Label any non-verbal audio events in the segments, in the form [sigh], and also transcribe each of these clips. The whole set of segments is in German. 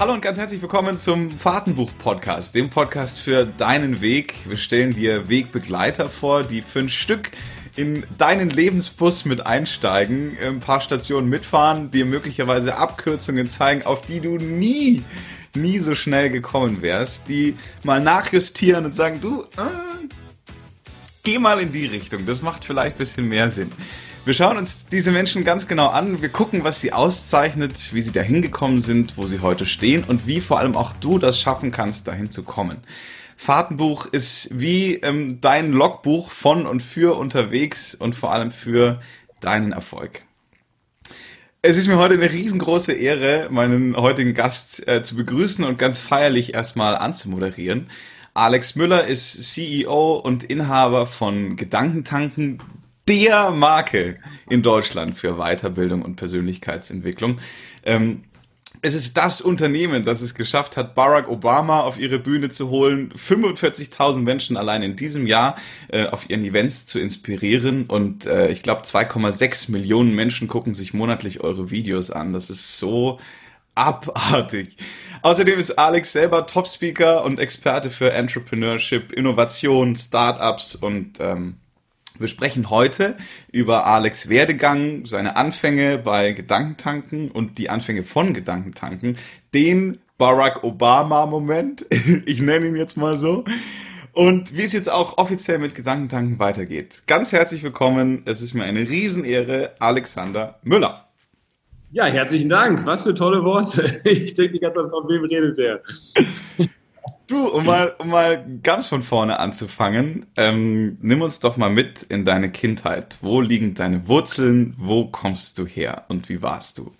Hallo und ganz herzlich willkommen zum Fahrtenbuch-Podcast, dem Podcast für deinen Weg. Wir stellen dir Wegbegleiter vor, die fünf Stück in deinen Lebensbus mit einsteigen, ein paar Stationen mitfahren, dir möglicherweise Abkürzungen zeigen, auf die du nie, nie so schnell gekommen wärst, die mal nachjustieren und sagen, du, äh, geh mal in die Richtung, das macht vielleicht ein bisschen mehr Sinn. Wir schauen uns diese Menschen ganz genau an. Wir gucken, was sie auszeichnet, wie sie dahin gekommen sind, wo sie heute stehen und wie vor allem auch du das schaffen kannst, dahin zu kommen. Fahrtenbuch ist wie ähm, dein Logbuch von und für unterwegs und vor allem für deinen Erfolg. Es ist mir heute eine riesengroße Ehre, meinen heutigen Gast äh, zu begrüßen und ganz feierlich erstmal anzumoderieren. Alex Müller ist CEO und Inhaber von Gedankentanken, der Marke in Deutschland für Weiterbildung und Persönlichkeitsentwicklung. Ähm, es ist das Unternehmen, das es geschafft hat, Barack Obama auf ihre Bühne zu holen, 45.000 Menschen allein in diesem Jahr äh, auf ihren Events zu inspirieren und äh, ich glaube 2,6 Millionen Menschen gucken sich monatlich eure Videos an. Das ist so abartig. Außerdem ist Alex selber Top-Speaker und Experte für Entrepreneurship, Innovation, Startups und ähm, wir sprechen heute über Alex Werdegang, seine Anfänge bei Gedankentanken und die Anfänge von Gedankentanken, den Barack Obama-Moment, [laughs] ich nenne ihn jetzt mal so, und wie es jetzt auch offiziell mit Gedankentanken weitergeht. Ganz herzlich willkommen, es ist mir eine Riesenehre, Alexander Müller. Ja, herzlichen Dank. Was für tolle Worte. [laughs] Ich denke die ganze Zeit, von wem redet der? [laughs] Du, um mal, um mal ganz von vorne anzufangen, ähm, nimm uns doch mal mit in deine Kindheit. Wo liegen deine Wurzeln? Wo kommst du her und wie warst du?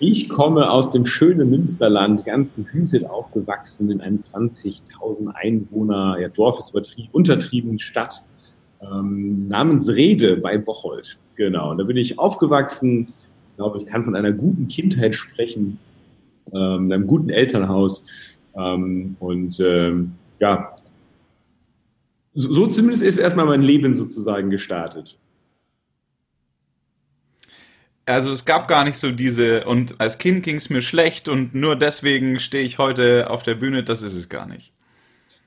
Ich komme aus dem schönen Münsterland, ganz behütet aufgewachsen in einem 20.000 Einwohner ja, Dorf ist untertrieben Stadt ähm, namens Rede bei Bocholt. Genau, und da bin ich aufgewachsen. Ich glaube, ich kann von einer guten Kindheit sprechen, ähm, einem guten Elternhaus ähm, und ähm, ja, so, so zumindest ist erstmal mein Leben sozusagen gestartet. Also es gab gar nicht so diese, und als Kind ging es mir schlecht und nur deswegen stehe ich heute auf der Bühne, das ist es gar nicht.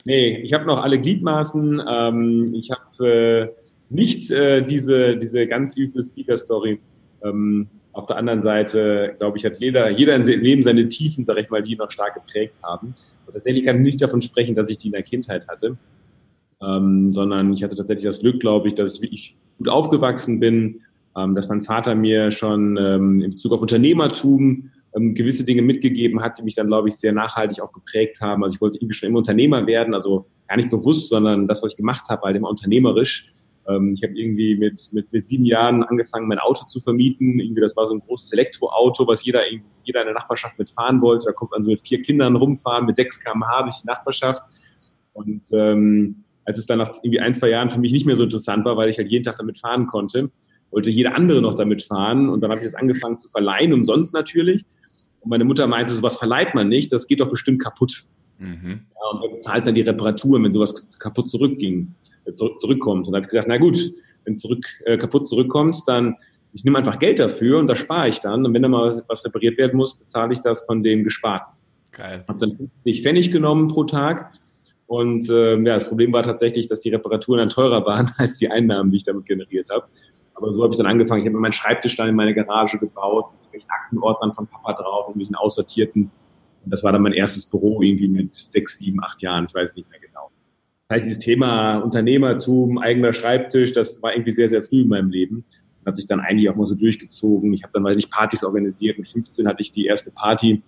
Nee, ich habe noch alle Gliedmaßen, ähm, ich habe äh, nicht äh, diese, diese ganz üble Speaker-Story. Ähm, auf der anderen Seite, glaube ich, hat jeder, jeder im Leben seine Tiefen, sage ich mal, die ihn noch stark geprägt haben. Und tatsächlich kann ich nicht davon sprechen, dass ich die in der Kindheit hatte, ähm, sondern ich hatte tatsächlich das Glück, glaube ich, dass ich wirklich gut aufgewachsen bin, ähm, dass mein Vater mir schon ähm, in Bezug auf Unternehmertum ähm, gewisse Dinge mitgegeben hat, die mich dann, glaube ich, sehr nachhaltig auch geprägt haben. Also ich wollte irgendwie schon immer Unternehmer werden, also gar nicht bewusst, sondern das, was ich gemacht habe, halt immer unternehmerisch. Ähm, ich habe irgendwie mit, mit, mit sieben Jahren angefangen, mein Auto zu vermieten. Irgendwie, das war so ein großes Elektroauto, was jeder, jeder in der Nachbarschaft mitfahren wollte. Da kommt man so mit vier Kindern rumfahren, mit 6 km/h durch die Nachbarschaft. Und ähm, als es dann nach irgendwie ein, zwei Jahren für mich nicht mehr so interessant war, weil ich halt jeden Tag damit fahren konnte, wollte jeder andere noch damit fahren. Und dann habe ich das angefangen zu verleihen, umsonst natürlich. Und meine Mutter meinte, sowas verleiht man nicht, das geht doch bestimmt kaputt. Mhm. Ja, und er bezahlt dann die Reparatur, wenn sowas kaputt zurückging zurück, zurückkommt. Und da habe ich gesagt, na gut, wenn zurück, äh, kaputt zurückkommt, dann ich nehme einfach Geld dafür und da spare ich dann. Und wenn da mal was repariert werden muss, bezahle ich das von dem Gesparten. Geil. Habe dann 50 Pfennig genommen pro Tag. Und äh, ja, das Problem war tatsächlich, dass die Reparaturen dann teurer waren [laughs] als die Einnahmen, die ich damit generiert habe. Aber so habe ich dann angefangen. Ich habe mir meinen Schreibtisch dann in meine Garage gebaut, mit Aktenordnern von Papa drauf und mich einen aussortierten. Und das war dann mein erstes Büro irgendwie mit sechs, sieben, acht Jahren. Ich weiß nicht mehr genau. Das heißt, dieses Thema Unternehmertum, eigener Schreibtisch, das war irgendwie sehr, sehr früh in meinem Leben. Hat sich dann eigentlich auch mal so durchgezogen. Ich habe dann, weil ich Partys organisiert. Mit 15 hatte ich die erste Party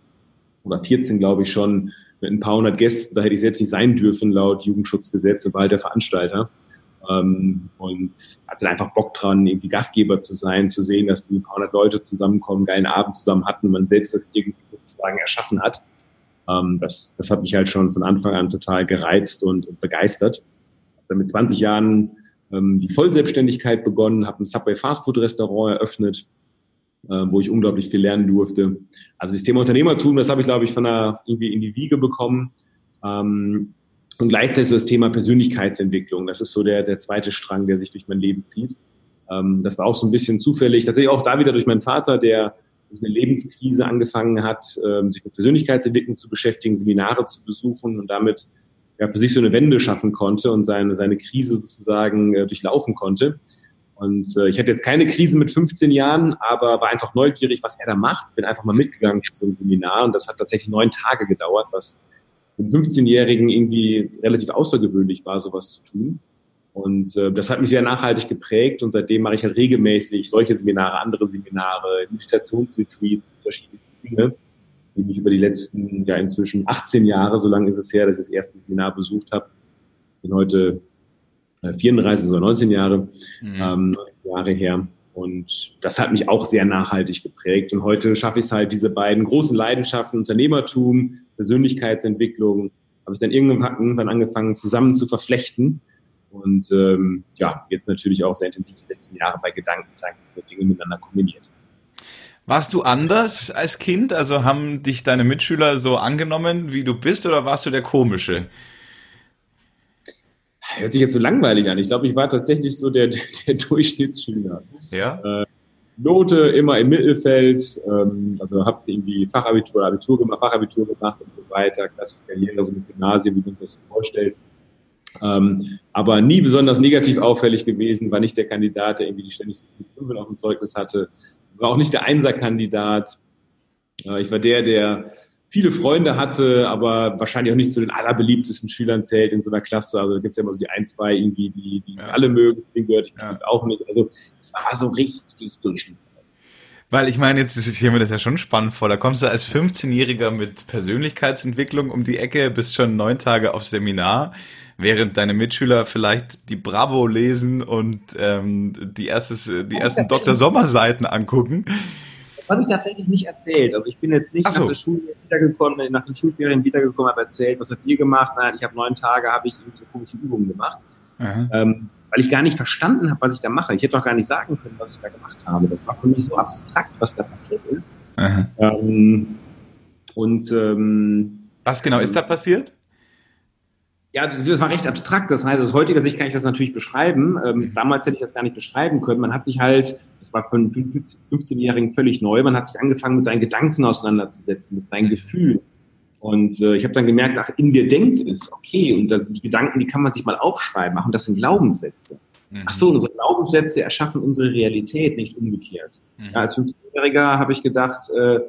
oder 14, glaube ich schon, mit ein paar hundert Gästen. Da hätte ich selbst nicht sein dürfen, laut Jugendschutzgesetz und war halt der Veranstalter. Ähm, und hatte einfach Bock dran, irgendwie Gastgeber zu sein, zu sehen, dass ein paar hundert Leute zusammenkommen, geilen Abend zusammen hatten und man selbst das irgendwie sozusagen erschaffen hat. Ähm, das, das hat mich halt schon von Anfang an total gereizt und, und begeistert. Dann mit 20 Jahren ähm, die Vollselbstständigkeit begonnen, habe ein Subway Fastfood Restaurant eröffnet, äh, wo ich unglaublich viel lernen durfte. Also das Thema Unternehmertum, das habe ich, glaube ich, von der irgendwie in die Wiege bekommen. Ähm, und gleichzeitig so das Thema Persönlichkeitsentwicklung. Das ist so der, der zweite Strang, der sich durch mein Leben zieht. Ähm, das war auch so ein bisschen zufällig. Tatsächlich auch da wieder durch meinen Vater, der eine Lebenskrise angefangen hat, ähm, sich mit Persönlichkeitsentwicklung zu beschäftigen, Seminare zu besuchen und damit ja, für sich so eine Wende schaffen konnte und seine, seine Krise sozusagen äh, durchlaufen konnte. Und äh, ich hatte jetzt keine Krise mit 15 Jahren, aber war einfach neugierig, was er da macht. Bin einfach mal mitgegangen zu so einem Seminar und das hat tatsächlich neun Tage gedauert, was für einen 15-Jährigen irgendwie relativ außergewöhnlich war, sowas zu tun. Und äh, das hat mich sehr nachhaltig geprägt und seitdem mache ich halt regelmäßig solche Seminare, andere Seminare, Meditationsretreats, verschiedene Dinge, die mich über die letzten, ja inzwischen 18 Jahre, so lange ist es her, dass ich das erste Seminar besucht habe, bin heute 34 oder 19 Jahre, mhm. ähm, 19 Jahre her. Und das hat mich auch sehr nachhaltig geprägt. Und heute schaffe ich es halt, diese beiden großen Leidenschaften, Unternehmertum, Persönlichkeitsentwicklung, habe ich dann irgendwann angefangen zusammen zu verflechten. Und ähm, ja, jetzt natürlich auch sehr intensiv die letzten Jahre bei Gedanken zeigen, diese Dinge miteinander kombiniert. Warst du anders als Kind? Also haben dich deine Mitschüler so angenommen, wie du bist, oder warst du der Komische? Hört sich jetzt so langweilig an. Ich glaube, ich war tatsächlich so der, der, [laughs] der Durchschnittsschüler. Ja. Äh, Note immer im Mittelfeld, ähm, also habe irgendwie Fachabitur, Abitur gemacht, Fachabitur gemacht und so weiter, klassische Karriere, so mit Gymnasium, wie man sich das vorstellt. Ähm, aber nie besonders negativ auffällig gewesen, war nicht der Kandidat, der irgendwie die ständig Fünfen auf dem Zeugnis hatte, war auch nicht der Einserkandidat. Äh, ich war der, der viele Freunde hatte, aber wahrscheinlich auch nicht zu den allerbeliebtesten Schülern zählt in so einer Klasse. Also da gibt es ja immer so die ein, zwei irgendwie, die, die ja. alle mögen, deswegen gehört ich ja. auch nicht. Also ich war so richtig durchschnittlich. Weil ich meine, jetzt ist mir das ja schon spannend vor. Da kommst du als 15-Jähriger mit Persönlichkeitsentwicklung um die Ecke, bist schon neun Tage auf Seminar, während deine Mitschüler vielleicht die Bravo lesen und ähm, die, erstes, die ersten Dr. Sommer-Seiten angucken. Das habe ich tatsächlich nicht erzählt. Also ich bin jetzt nicht so. nach der Schule wiedergekommen, nach den Schulferien wiedergekommen, habe erzählt, was habt ihr gemacht? Nein, ich habe neun Tage, habe ich so komische Übungen gemacht. Ähm, weil ich gar nicht verstanden habe, was ich da mache. Ich hätte auch gar nicht sagen können, was ich da gemacht habe. Das war für mich so abstrakt, was da passiert ist. Ähm, und ähm, was genau ist da passiert? Ja, das war recht abstrakt. Das heißt, aus heutiger Sicht kann ich das natürlich beschreiben. Ähm, mhm. damals hätte ich das gar nicht beschreiben können. Man hat sich halt, das war für einen 15-Jährigen völlig neu, man hat sich angefangen, mit seinen Gedanken auseinanderzusetzen, mit seinen Gefühlen. Und äh, ich habe dann gemerkt, ach, in mir denkt es, okay, und das, die Gedanken, die kann man sich mal aufschreiben, machen das sind Glaubenssätze. Mhm. Ach so, unsere Glaubenssätze erschaffen unsere Realität, nicht umgekehrt. Mhm. Ja, als 15-Jähriger habe ich gedacht, äh,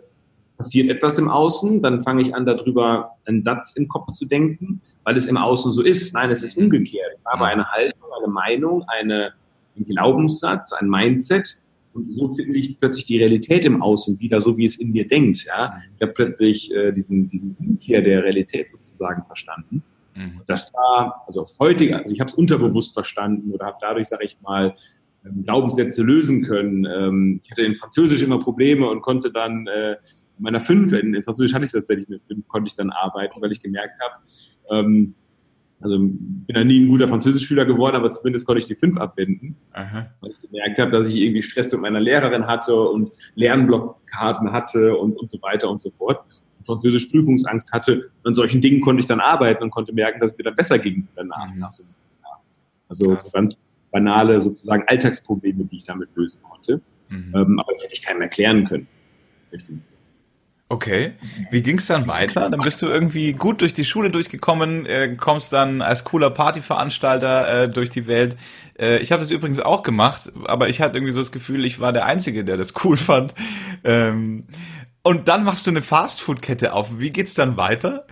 passiert etwas im Außen, dann fange ich an, darüber einen Satz im Kopf zu denken, weil es im Außen so ist. Nein, es ist umgekehrt. Ich habe eine Haltung, eine Meinung, eine, einen Glaubenssatz, ein Mindset und so finde ich plötzlich die Realität im Außen wieder, so wie es in mir denkt. Ja? Ich habe plötzlich äh, diesen, diesen Umkehr der Realität sozusagen verstanden. Mhm. Das war, also aus heutiger, also ich habe es unterbewusst verstanden oder habe dadurch, sage ich mal, ähm, Glaubenssätze lösen können. Ähm, ich hatte in Französisch immer Probleme und konnte dann äh, in meiner fünf, in, in Französisch hatte ich tatsächlich eine fünf, konnte ich dann arbeiten, weil ich gemerkt habe, ähm, also bin ja nie ein guter Französischschüler geworden, aber zumindest konnte ich die fünf abwenden, Aha. weil ich gemerkt habe, dass ich irgendwie Stress mit meiner Lehrerin hatte und Lernblockkarten hatte und, und so weiter und so fort. Französisch Prüfungsangst hatte. Und an solchen Dingen konnte ich dann arbeiten und konnte merken, dass es mir dann besser ging danach. Mhm. Also so ganz banale sozusagen Alltagsprobleme, die ich damit lösen konnte. Mhm. Ähm, aber das hätte ich keinem erklären können mit 15. Okay. Wie ging's dann weiter? Dann bist du irgendwie gut durch die Schule durchgekommen, äh, kommst dann als cooler Partyveranstalter äh, durch die Welt. Äh, ich habe das übrigens auch gemacht, aber ich hatte irgendwie so das Gefühl, ich war der Einzige, der das cool fand. Ähm, und dann machst du eine Fastfood-Kette auf. Wie geht's dann weiter?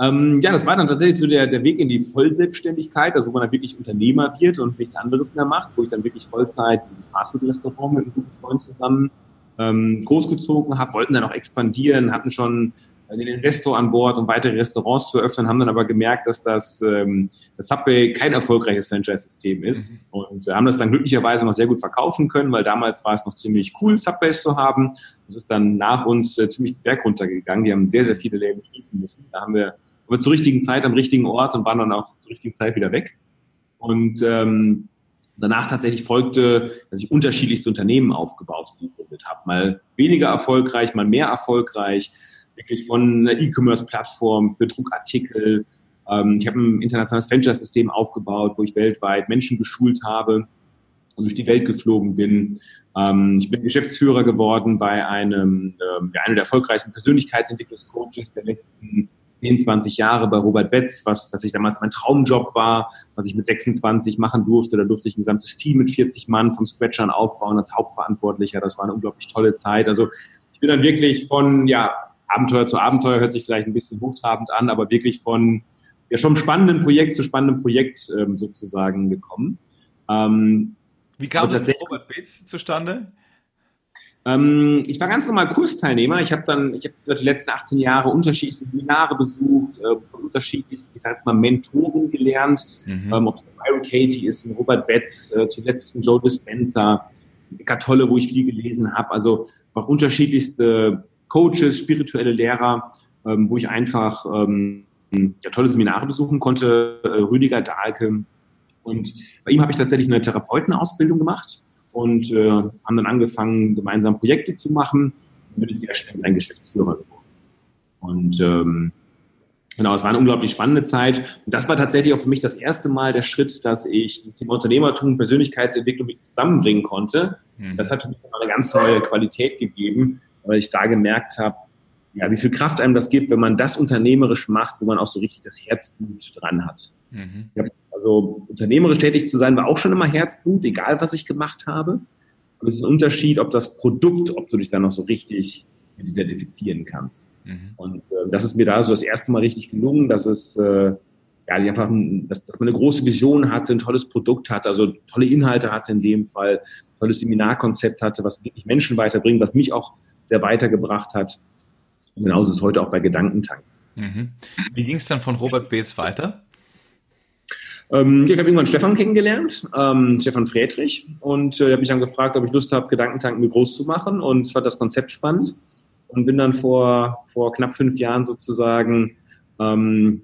Ähm, ja, das war dann tatsächlich so der, der Weg in die Vollselbstständigkeit, also wo man dann wirklich Unternehmer wird und nichts anderes mehr macht, wo ich dann wirklich Vollzeit dieses Fastfood-Restaurant mit einem guten Freund zusammen ähm, großgezogen habe, wollten dann auch expandieren, hatten schon den Investor an Bord, um weitere Restaurants zu öffnen, haben dann aber gemerkt, dass das, ähm, das Subway kein erfolgreiches Franchise-System ist mhm. und äh, haben das dann glücklicherweise noch sehr gut verkaufen können, weil damals war es noch ziemlich cool, Subways zu haben. Das ist dann nach uns äh, ziemlich den Berg runtergegangen. Die haben sehr, sehr viele Läden schließen müssen. Da haben wir aber zur richtigen Zeit am richtigen Ort und waren dann auch zur richtigen Zeit wieder weg. Und ähm, danach tatsächlich folgte, dass ich unterschiedlichste Unternehmen aufgebaut und gegründet habe. Mal weniger erfolgreich, mal mehr erfolgreich. Wirklich von einer E-Commerce-Plattform für Druckartikel. Ähm, ich habe ein internationales Venture-System aufgebaut, wo ich weltweit Menschen geschult habe und durch die Welt geflogen bin. Ähm, ich bin Geschäftsführer geworden bei einem, ähm, einer der erfolgreichsten Persönlichkeitsentwicklungscoaches der letzten 10, 20 Jahre bei Robert Betz, was tatsächlich damals mein Traumjob war, was ich mit 26 machen durfte. Da durfte ich ein gesamtes Team mit 40 Mann vom Scratch an aufbauen als Hauptverantwortlicher. Das war eine unglaublich tolle Zeit. Also ich bin dann wirklich von, ja, Abenteuer zu Abenteuer hört sich vielleicht ein bisschen hochtrabend an, aber wirklich von ja schon spannenden Projekt zu spannendem Projekt ähm, sozusagen gekommen. Ähm, Wie kam das Robert Bates zustande? Ähm, ich war ganz normal Kursteilnehmer. Ich habe dann, ich habe die letzten 18 Jahre unterschiedlichste Seminare besucht, äh, von unterschiedlichsten, ich sage jetzt mal Mentoren gelernt, mhm. ähm, ob es Byron Katie ist, Robert Betz, äh, zuletzt Joe Dispenza, Tolle, wo ich viel gelesen habe. Also auch unterschiedlichste Coaches, spirituelle Lehrer, ähm, wo ich einfach ähm, ja, tolle Seminare besuchen konnte, äh, Rüdiger Dahlke. Und bei ihm habe ich tatsächlich eine Therapeutenausbildung gemacht und äh, haben dann angefangen, gemeinsam Projekte zu machen und bin sehr schnell ein Geschäftsführer geworden. Und ähm, genau, es war eine unglaublich spannende Zeit. Und das war tatsächlich auch für mich das erste Mal der Schritt, dass ich das Thema Unternehmertum und Persönlichkeitsentwicklung zusammenbringen konnte. Mhm. Das hat für mich eine ganz neue Qualität gegeben, weil ich da gemerkt habe, ja, wie viel Kraft einem das gibt, wenn man das unternehmerisch macht, wo man auch so richtig das Herzblut dran hat. Mhm. Ja, also unternehmerisch tätig zu sein, war auch schon immer Herzblut, egal was ich gemacht habe. Aber es ist ein Unterschied, ob das Produkt, ob du dich da noch so richtig identifizieren kannst. Mhm. Und äh, das ist mir da so das erste Mal richtig gelungen, dass es äh, ja, ich einfach, dass, dass man eine große Vision hatte, ein tolles Produkt hatte, also tolle Inhalte hatte in dem Fall, tolles Seminarkonzept hatte, was wirklich Menschen weiterbringt, was mich auch sehr weitergebracht hat. Und genauso ist es heute auch bei Gedankentank. Mhm. Wie ging es dann von Robert Beetz weiter? Ähm, ich habe irgendwann Stefan kennengelernt, ähm, Stefan Friedrich, und äh, habe mich dann gefragt, ob ich Lust habe, Gedankentanken mir groß zu machen. Und fand das Konzept spannend. Und bin dann vor, vor knapp fünf Jahren sozusagen, ähm,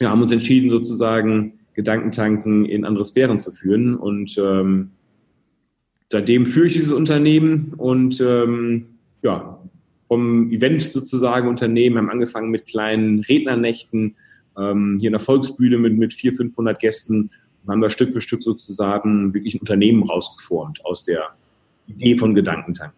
ja, haben uns entschieden, sozusagen Gedankentanken in andere Sphären zu führen. Und ähm, seitdem führe ich dieses Unternehmen. Und ähm, ja, vom Event sozusagen Unternehmen, haben angefangen mit kleinen Rednernächten, ähm, hier in der Volksbühne mit, mit 400, 500 Gästen und haben da Stück für Stück sozusagen wirklich ein Unternehmen rausgeformt aus der Idee von Gedankentank.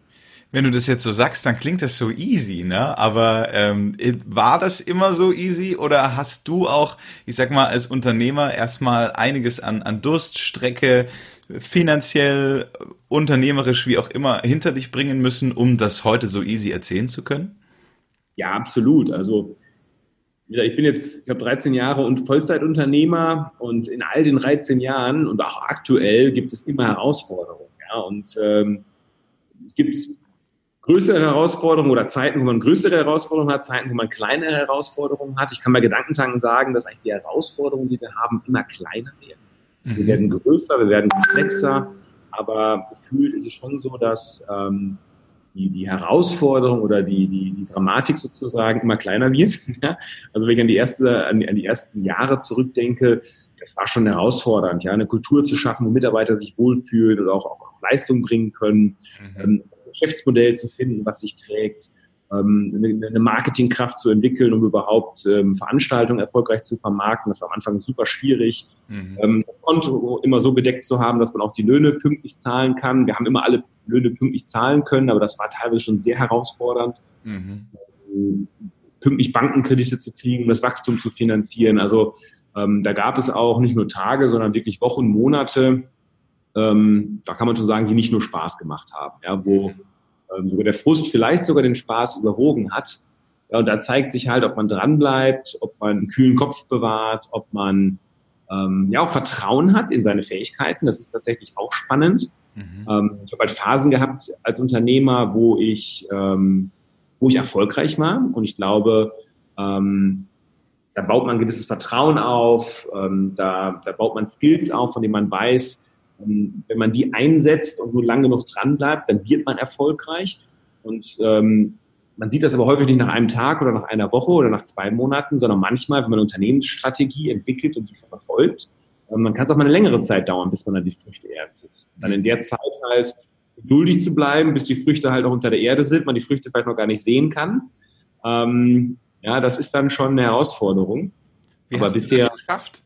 Wenn du das jetzt so sagst, dann klingt das so easy, ne? Aber ähm, war das immer so easy oder hast du auch, ich sag mal, als Unternehmer erstmal einiges an, an Durststrecke, finanziell, unternehmerisch, wie auch immer, hinter dich bringen müssen, um das heute so easy erzählen zu können? Ja, absolut. Also ich bin jetzt, ich habe 13 Jahre und Vollzeitunternehmer und in all den 13 Jahren und auch aktuell gibt es immer Herausforderungen. Ja, und ähm, es gibt größere Herausforderungen oder Zeiten, wo man größere Herausforderungen hat, Zeiten, wo man kleinere Herausforderungen hat. Ich kann bei Gedankentanken sagen, dass eigentlich die Herausforderungen, die wir haben, immer kleiner werden. Mhm. Wir werden größer, wir werden komplexer, aber gefühlt ist es schon so, dass ähm, die, die Herausforderung oder die, die, die Dramatik sozusagen immer kleiner wird. [laughs] also wenn ich an die, erste, an, an die ersten Jahre zurückdenke, das war schon herausfordernd, ja, eine Kultur zu schaffen, wo Mitarbeiter sich wohlfühlen oder auch, auch Leistung bringen können, mhm. ähm, ein Geschäftsmodell zu finden, was sich trägt, ähm, eine, eine Marketingkraft zu entwickeln, um überhaupt ähm, Veranstaltungen erfolgreich zu vermarkten. Das war am Anfang super schwierig. Mhm. Ähm, das Konto immer so bedeckt zu haben, dass man auch die Löhne pünktlich zahlen kann. Wir haben immer alle Löhne pünktlich zahlen können, aber das war teilweise schon sehr herausfordernd. Mhm. Ähm, pünktlich Bankenkredite zu kriegen, das Wachstum zu finanzieren. Also ähm, da gab es auch nicht nur Tage, sondern wirklich Wochen, Monate, ähm, da kann man schon sagen, die nicht nur Spaß gemacht haben, ja, wo mhm ähm, sogar der Frust vielleicht sogar den Spaß überwogen hat. Ja, und da zeigt sich halt, ob man dranbleibt, ob man einen kühlen Kopf bewahrt, ob man ähm, ja auch Vertrauen hat in seine Fähigkeiten. Das ist tatsächlich auch spannend. Mhm. Ähm, ich habe halt Phasen gehabt als Unternehmer, wo ich, ähm, wo ich erfolgreich war. Und ich glaube, ähm, da baut man ein gewisses Vertrauen auf, ähm, da, da baut man Skills auf, von denen man weiß, ähm, wenn man die einsetzt und nur lange genug dran bleibt, dann wird man erfolgreich. Und ähm, man sieht das aber häufig nicht nach einem Tag oder nach einer Woche oder nach zwei Monaten, sondern manchmal, wenn man eine Unternehmensstrategie entwickelt und die verfolgt, ähm, man kann es auch mal eine längere Zeit dauern, bis man dann die Früchte erntet. Dann in der Zeit halt geduldig zu bleiben, bis die Früchte halt auch unter der Erde sind, man die Früchte vielleicht noch gar nicht sehen kann. Ähm, ja, das ist dann schon eine Herausforderung. Wie aber hast bisher, du das geschafft?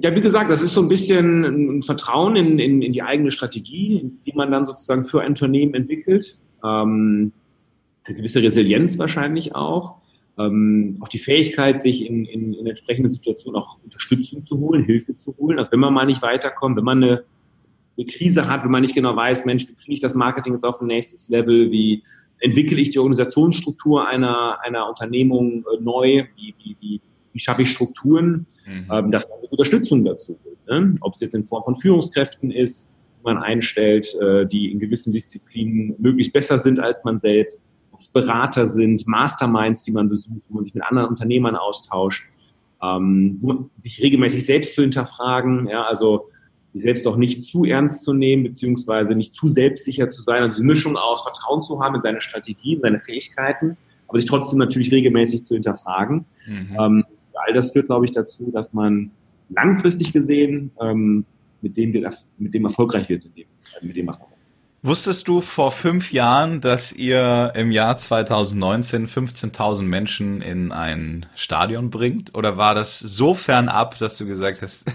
Ja, wie gesagt, das ist so ein bisschen ein Vertrauen in, in, in die eigene Strategie, die man dann sozusagen für ein Unternehmen entwickelt. Ähm, eine gewisse Resilienz wahrscheinlich auch. Ähm, auch die Fähigkeit, sich in, in, in entsprechenden Situationen auch Unterstützung zu holen, Hilfe zu holen. Also wenn man mal nicht weiterkommt, wenn man eine, eine Krise hat, wenn man nicht genau weiß, Mensch, wie kriege ich das Marketing jetzt auf ein nächstes Level, wie entwickle ich die Organisationsstruktur einer, einer Unternehmung äh, neu, wie, wie, wie, wie schaffe ich Strukturen, mhm. ähm, dass man Unterstützung dazu holt. Ne? Ob es jetzt in Form von Führungskräften ist, die man einstellt, äh, die in gewissen Disziplinen möglichst besser sind als man selbst, ob es Berater sind, Masterminds, die man besucht, wo man sich mit anderen Unternehmern austauscht, ähm, sich regelmäßig selbst zu hinterfragen, ja, also sich selbst auch nicht zu ernst zu nehmen, beziehungsweise nicht zu selbstsicher zu sein, also diese Mischung aus Vertrauen zu haben in seine Strategien, seine Fähigkeiten, aber sich trotzdem natürlich regelmäßig zu hinterfragen. Mhm. Ähm, all das führt, glaube ich, dazu, dass man langfristig gesehen ähm, mit, dem, mit dem erfolgreich wird, in dem, mit dem, was man Wusstest du vor fünf Jahren, dass ihr im Jahr 2019 15.000 Menschen in ein Stadion bringt? Oder war das so fernab, dass du gesagt hast? [laughs]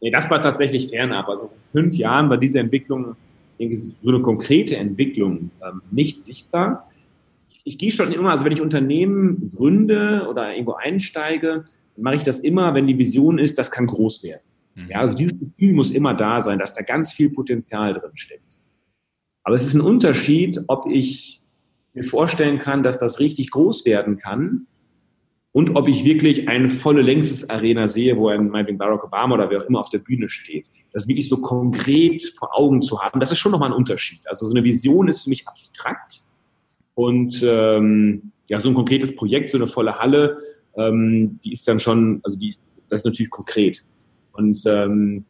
nee, das war tatsächlich fernab. Also vor fünf Jahren war diese Entwicklung, so eine konkrete Entwicklung, ähm, nicht sichtbar. Ich, gehe schon immer, also wenn ich Unternehmen gründe oder irgendwo einsteige, dann mache ich das immer, wenn die Vision ist, das kann groß werden. Ja, also dieses Gefühl muss immer da sein, dass da ganz viel Potenzial drin steckt. Aber es ist ein Unterschied, ob ich mir vorstellen kann, dass das richtig groß werden kann und ob ich wirklich eine volle Längstes-Arena sehe, wo ein meinetwegen Barack Obama oder wer auch immer auf der Bühne steht. Das wirklich so konkret vor Augen zu haben, das ist schon nochmal ein Unterschied. Also so eine Vision ist für mich abstrakt und ähm, ja, so ein konkretes Projekt, so eine volle Halle, ähm, die ist dann schon, also die, das ist natürlich konkret. Und ähm,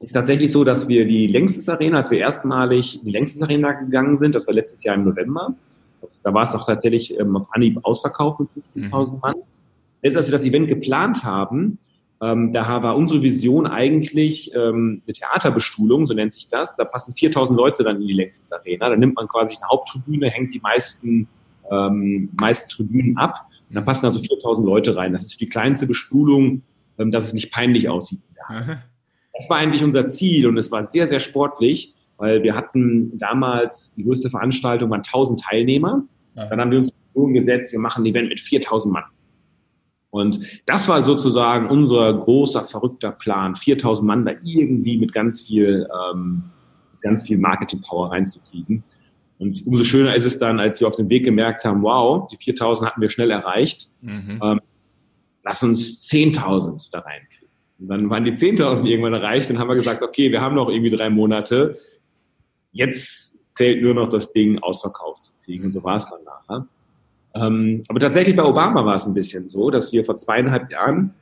ist tatsächlich so, dass wir die Längstes Arena, als wir erstmalig in die Längstes Arena gegangen sind, das war letztes Jahr im November, da war es auch tatsächlich ähm, auf Anhieb ausverkauft mit 15.000 mhm. Mann. Jetzt, als wir das Event geplant haben, ähm, da war unsere Vision eigentlich ähm, eine Theaterbestuhlung, so nennt sich das. Da passen 4000 Leute dann in die Längstes Arena. Da nimmt man quasi eine Haupttribüne, hängt die meisten, ähm, meisten Tribünen ab. Und da passen also 4000 Leute rein. Das ist die kleinste Bestuhlung, ähm, dass es nicht peinlich aussieht das war eigentlich unser Ziel und es war sehr, sehr sportlich, weil wir hatten damals die größte Veranstaltung, waren 1000 Teilnehmer. Dann haben wir uns gesetzt, wir machen ein Event mit 4000 Mann. Und das war sozusagen unser großer, verrückter Plan, 4000 Mann da irgendwie mit ganz viel, ähm, ganz viel Marketing-Power reinzukriegen. Und umso schöner ist es dann, als wir auf dem Weg gemerkt haben, wow, die 4000 hatten wir schnell erreicht. Mhm. Ähm, lass uns 10.000 da reinkriegen. Und dann waren die 10.000 irgendwann erreicht, dann haben wir gesagt, okay, wir haben noch irgendwie drei Monate. Jetzt zählt nur noch das Ding ausverkauft zu kriegen. Und so war es dann nachher. Ähm, aber tatsächlich bei Obama war es ein bisschen so, dass wir vor zweieinhalb Jahren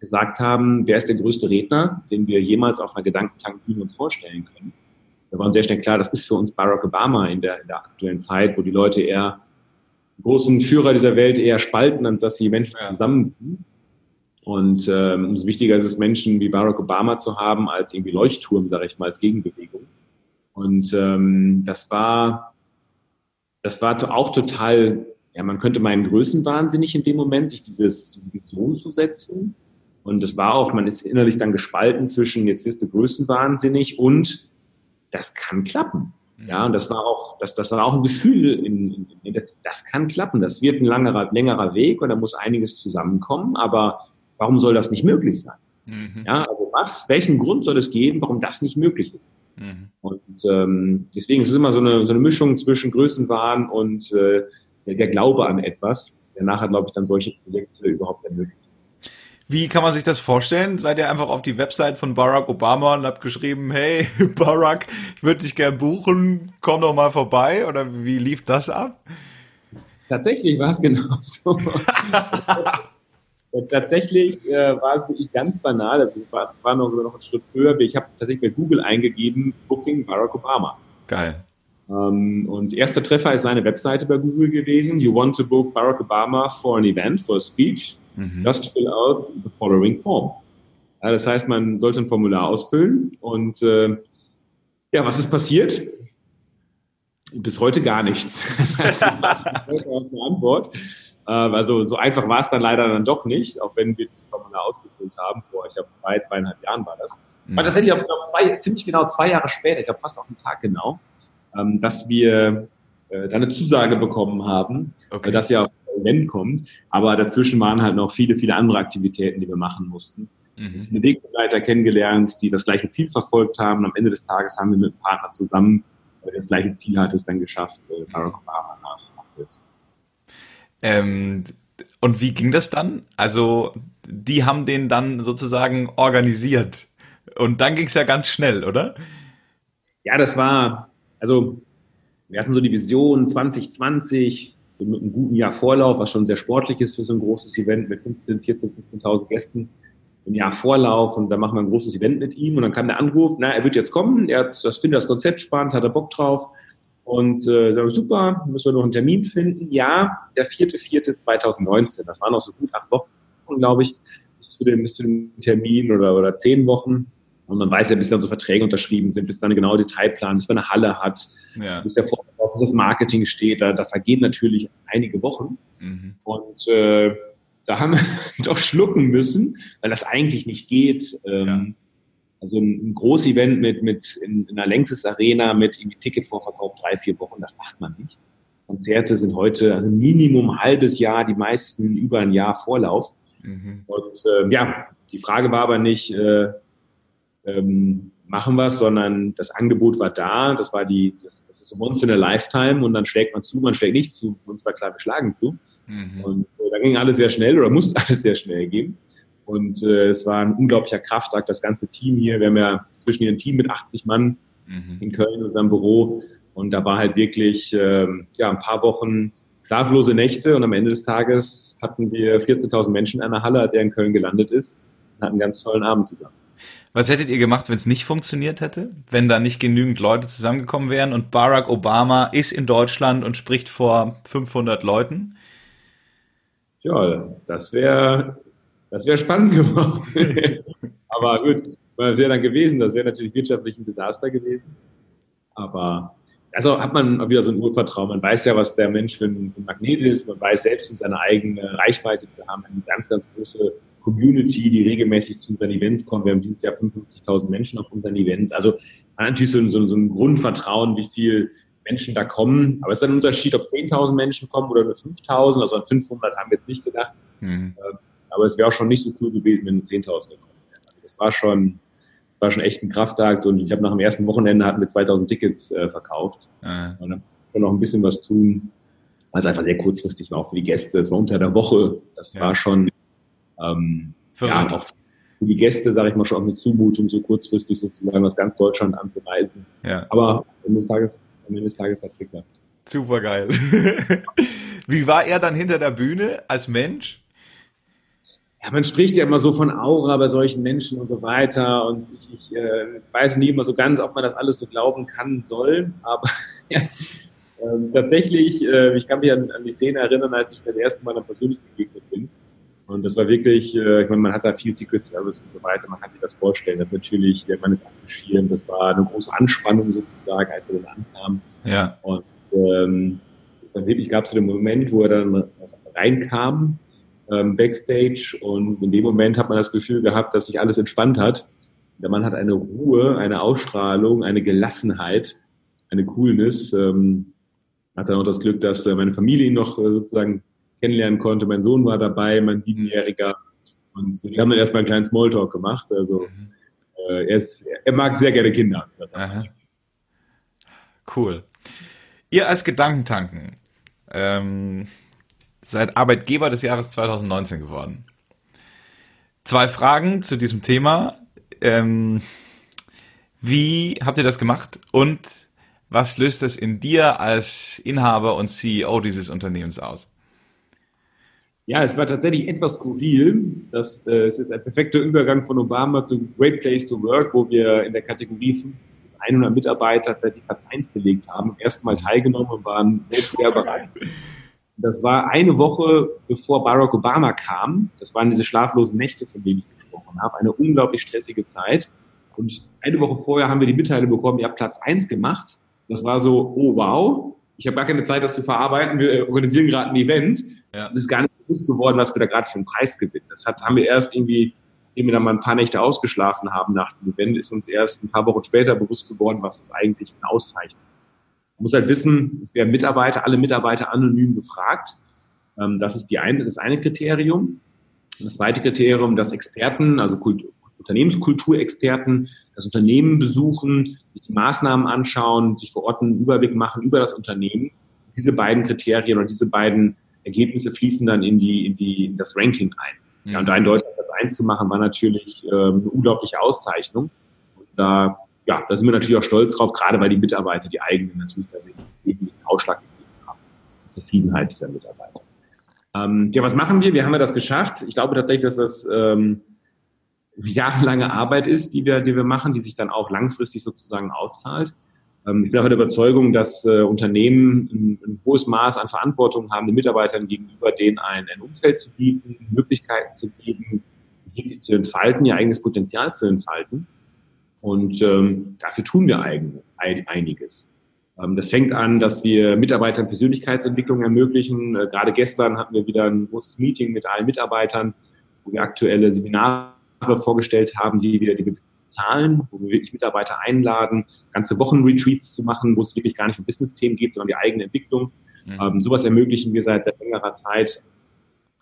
gesagt haben, wer ist der größte Redner, den wir jemals auf einer Gedankentankbühne uns vorstellen können. Da war uns sehr schnell klar, das ist für uns Barack Obama in der, in der aktuellen Zeit, wo die Leute eher großen Führer dieser Welt eher spalten, als dass sie Menschen ja. zusammenbringen. Und ähm, umso wichtiger ist es, Menschen wie Barack Obama zu haben, als irgendwie Leuchtturm, sage ich mal, als Gegenbewegung. Und ähm, das war, das war auch total, ja, man könnte meinen Größenwahnsinnig in dem Moment, sich dieses, diese Vision zu setzen. Und es war auch, man ist innerlich dann gespalten zwischen, jetzt wirst du größenwahnsinnig und das kann klappen. Mhm. Ja, und das war auch, das, das war auch ein Gefühl, in, in, in, das kann klappen. Das wird ein langerer, längerer Weg und da muss einiges zusammenkommen, aber Warum soll das nicht möglich sein? Mhm. Ja, also was, welchen Grund soll es geben, warum das nicht möglich ist? Mhm. Und ähm, deswegen ist es immer so eine, so eine Mischung zwischen Größenwahn und äh, der Glaube an etwas, der nachher, glaube ich, dann solche Projekte überhaupt ermöglicht. Wie kann man sich das vorstellen? Seid ihr einfach auf die Website von Barack Obama und habt geschrieben, hey [laughs] Barack, ich würde dich gern buchen, komm doch mal vorbei? Oder wie lief das ab? Tatsächlich war es genau [laughs] so. [laughs] Tatsächlich äh, war es wirklich ganz banal. Also war, war noch, noch einen Schritt früher. Ich habe tatsächlich bei Google eingegeben, Booking Barack Obama. Geil. Ähm, und erster Treffer ist seine Webseite bei Google gewesen. You want to book Barack Obama for an event, for a speech? Mhm. Just fill out the following form. Ja, das heißt, man sollte ein Formular ausfüllen. Und äh, ja, was ist passiert? Bis heute gar nichts. [laughs] Das heißt, ich eine Antwort. Äh, also so einfach war es dann leider dann doch nicht, auch wenn wir das Formular ausgefüllt haben. Vor, ich glaube, zwei, zweieinhalb Jahren war das. Mhm. War tatsächlich auch zwei, ziemlich genau zwei Jahre später, ich glaube fast auf den Tag genau, ähm, dass wir äh, da eine Zusage bekommen haben, okay. dass ja auf Event kommt. Aber dazwischen waren halt noch viele, viele andere Aktivitäten, die wir machen mussten. Mhm. Eine Wegbegleiter kennengelernt, die das gleiche Ziel verfolgt haben. Am Ende des Tages haben wir mit einem Partner zusammen, der das gleiche Ziel hat, es dann geschafft, äh, Barack Obama nach, nach ähm, und wie ging das dann? Also, die haben den dann sozusagen organisiert. Und dann ging es ja ganz schnell, oder? Ja, das war, also, wir hatten so die Vision 2020 mit einem guten Jahr Vorlauf, was schon sehr sportlich ist für so ein großes Event mit 15, 14, 15.000 Gästen. Ein Jahr Vorlauf und dann machen wir ein großes Event mit ihm und dann kam der Anruf, na, er wird jetzt kommen, er hat, das findet das Konzept spannend, hat er Bock drauf und äh, super, müssen wir noch einen Termin finden. Ja, der 4.4.2019, das waren noch so gut acht Wochen, glaube ich, bis zu, dem, bis zu dem Termin oder, oder zehn Wochen. Und man weiß ja, bis dann so Verträge unterschrieben sind, bis dann eine genaue Detailplan, bis man eine Halle hat, ja. bis der Vorverkauf, bis das Marketing steht. Da, da vergehen natürlich einige Wochen. Mhm. Und äh, da haben wir [laughs] doch schlucken müssen, weil das eigentlich nicht geht. Ähm, ja. Also ein, ein Großevent mit, mit in, in einer Längstes Arena mit irgendwie Ticketvorverkauf drei, vier Wochen, das macht man nicht. Konzerte sind heute also Minimum ein halbes Jahr, die meisten über ein Jahr Vorlauf. Mhm. Und äh, ja, die Frage war aber nicht, äh, ähm, machen es, sondern das Angebot war da, das war die, das, das ist so once in a lifetime und dann schlägt man zu, man schlägt nicht zu, uns war klar, wir schlagen zu. Mhm. Und äh, da ging alles sehr schnell oder musste [laughs] alles sehr schnell gehen. Und äh, es war ein unglaublicher Kraftakt, das ganze Team hier. Wir haben ja zwischen hier ein Team mit 80 Mann mhm. in Köln in unserem Büro. Und da war halt wirklich äh, ja, ein paar Wochen schlaflose Nächte. Und am Ende des Tages hatten wir 14.000 Menschen in einer Halle, als er in Köln gelandet ist. Und hatten einen ganz tollen Abend zusammen. Was hättet ihr gemacht, wenn es nicht funktioniert hätte? Wenn da nicht genügend Leute zusammengekommen wären und Barack Obama ist in Deutschland und spricht vor 500 Leuten? Ja, das wäre das wäre spannend [laughs] geworden. Aber gut, was wäre dann gewesen? Das wäre natürlich wirtschaftlich ein Desaster gewesen. Aber also hat man wieder so ein Urvertrauen. Man weiß ja, was der Mensch für ein, Magnet ist. Man weiß selbst um seine eigene Reichweite. Wir haben eine ganz, ganz große Community, die regelmäßig zu unseren Events kommt. Wir haben dieses Jahr 55.000 Menschen auf unseren Events. Also man hat natürlich so, so, so ein Grundvertrauen, wie viel Menschen da kommen. Aber es ist ein Unterschied, ob 10.000 Menschen kommen oder nur 5.000. Also an 500 haben wir jetzt nicht gedacht. Mhm. Ähm, aber es wäre auch schon nicht so cool gewesen, wenn 10.000 gekommen wären. Also das war schon, war schon echt ein Kraftakt und ich habe nach dem ersten Wochenende hatten wir 2.000 Tickets äh, verkauft. Ah. Und dann schon noch ein bisschen was tun, weil es einfach sehr kurzfristig war, auch für die Gäste. Es war unter der Woche. Das ja. war schon, ähm, ja, auch für die Gäste, sage ich mal, schon auch eine Zumutung, so kurzfristig sozusagen aus ganz Deutschland anzureisen. Ja. Aber am Ende des Tages, am Ende des Tages hat es geklappt. Super geil. [laughs] Wie war er dann hinter der Bühne als Mensch? ja, man spricht ja immer so von Aura bei solchen Menschen und so weiter. Und ich, ich äh, weiß nie immer so ganz, ob man das alles so glauben kann, soll. Aber [laughs] ja, äh, tatsächlich, äh, ich kann mich an, an, die Szene erinnern, als ich das erste Mal dann persönlich begegnet bin. Und das war wirklich, äh, ich meine, man hat da viel Secret Service und so weiter. Man kann sich das vorstellen. Das natürlich, der Mann ist abgeschirmt. Das war eine große Anspannung sozusagen, als er dann ankam. Ja. Und ähm, wirklich, gab es so den Moment, wo er dann reinkam ähm, Backstage und in dem Moment hat man das Gefühl gehabt, dass sich alles entspannt hat. Der Mann hat eine Ruhe, eine Ausstrahlung, eine Gelassenheit, eine Coolness. Ähm, hat dann auch das Glück, dass äh, meine Familie ihn noch äh, sozusagen kennenlernen konnte. Mein Sohn war dabei, mein Siebenjähriger. Und wir haben dann erstmal einen kleinen Smalltalk gemacht. Also mhm. äh, er, ist, er mag sehr gerne Kinder. Cool. Ihr als Gedankentanken. Ähm, seid Arbeitgeber des Jahres 2019 geworden. Zwei Fragen zu diesem Thema. Ähm, wie habt ihr das gemacht und was löst es in dir als Inhaber und CEO dieses Unternehmens aus? Ja, es war tatsächlich etwas skurril. Das äh, ist jetzt ein perfekter Übergang von Obama zu Great Place to Work, wo wir in der Kategorie 5 bis 100 Mitarbeiter tatsächlich Platz 1 belegt haben. Erst Mal teilgenommen und waren selbst sehr bereit. Das war eine Woche, bevor Barack Obama kam. Das waren diese schlaflosen Nächte, von denen ich gesprochen habe. Eine unglaublich stressige Zeit. Und eine Woche vorher haben wir die Mitteilung bekommen, ihr habt Platz eins gemacht. Das war so, oh wow, ich habe gar keine Zeit, das zu verarbeiten. Wir organisieren gerade ein Event. Ja. Es ist gar nicht bewusst geworden, was wir da gerade für einen Preis gewinnen. Das hat, haben wir erst irgendwie, indem wir dann mal ein paar Nächte ausgeschlafen haben nach dem Event, ist uns erst ein paar Wochen später bewusst geworden, was das eigentlich für eine Auszeichnung ist. Man muss halt wissen, es werden Mitarbeiter, alle Mitarbeiter anonym befragt. Ähm, das ist die eine, das eine Kriterium. Das zweite Kriterium, dass Experten, also Kultur, Unternehmenskulturexperten das Unternehmen besuchen, sich die Maßnahmen anschauen, sich vor Ort einen Überblick machen über das Unternehmen. Diese beiden Kriterien oder diese beiden Ergebnisse fließen dann in, die, in, die, in das Ranking ein. Ja, und da in Deutschland Platz 1 zu machen, war natürlich äh, eine unglaubliche Auszeichnung. Und da, ja, da sind wir natürlich auch stolz drauf, gerade weil die Mitarbeiter, die eigenen, natürlich da den wesentlichen Ausschlag gegeben haben. Die Zufriedenheit dieser Mitarbeiter. Ähm, ja, was machen wir? Wir haben ja das geschafft. Ich glaube tatsächlich, dass das ähm, jahrelange Arbeit ist, die wir, die wir machen, die sich dann auch langfristig sozusagen auszahlt. Ähm, ich bin auch der Überzeugung, dass äh, Unternehmen ein, hohes Maß an Verantwortung haben, den Mitarbeitern gegenüber denen ein, Umfeld zu bieten, Möglichkeiten zu geben, wirklich zu entfalten, ihr eigenes Potenzial zu entfalten. Und ähm, dafür tun wir einiges. Ähm, das fängt an, dass wir Mitarbeitern Persönlichkeitsentwicklung ermöglichen. Äh, gerade gestern hatten wir wieder ein großes Meeting mit allen Mitarbeitern, wo wir aktuelle Seminare vorgestellt haben, die wir, die bezahlen, wo wir wirklich Mitarbeiter einladen, ganze Wochenretreats zu machen, wo es wirklich gar nicht um Business-Themen geht, sondern die eigene Entwicklung. Mhm. Ähm, sowas ermöglichen wir seit, seit längerer Zeit,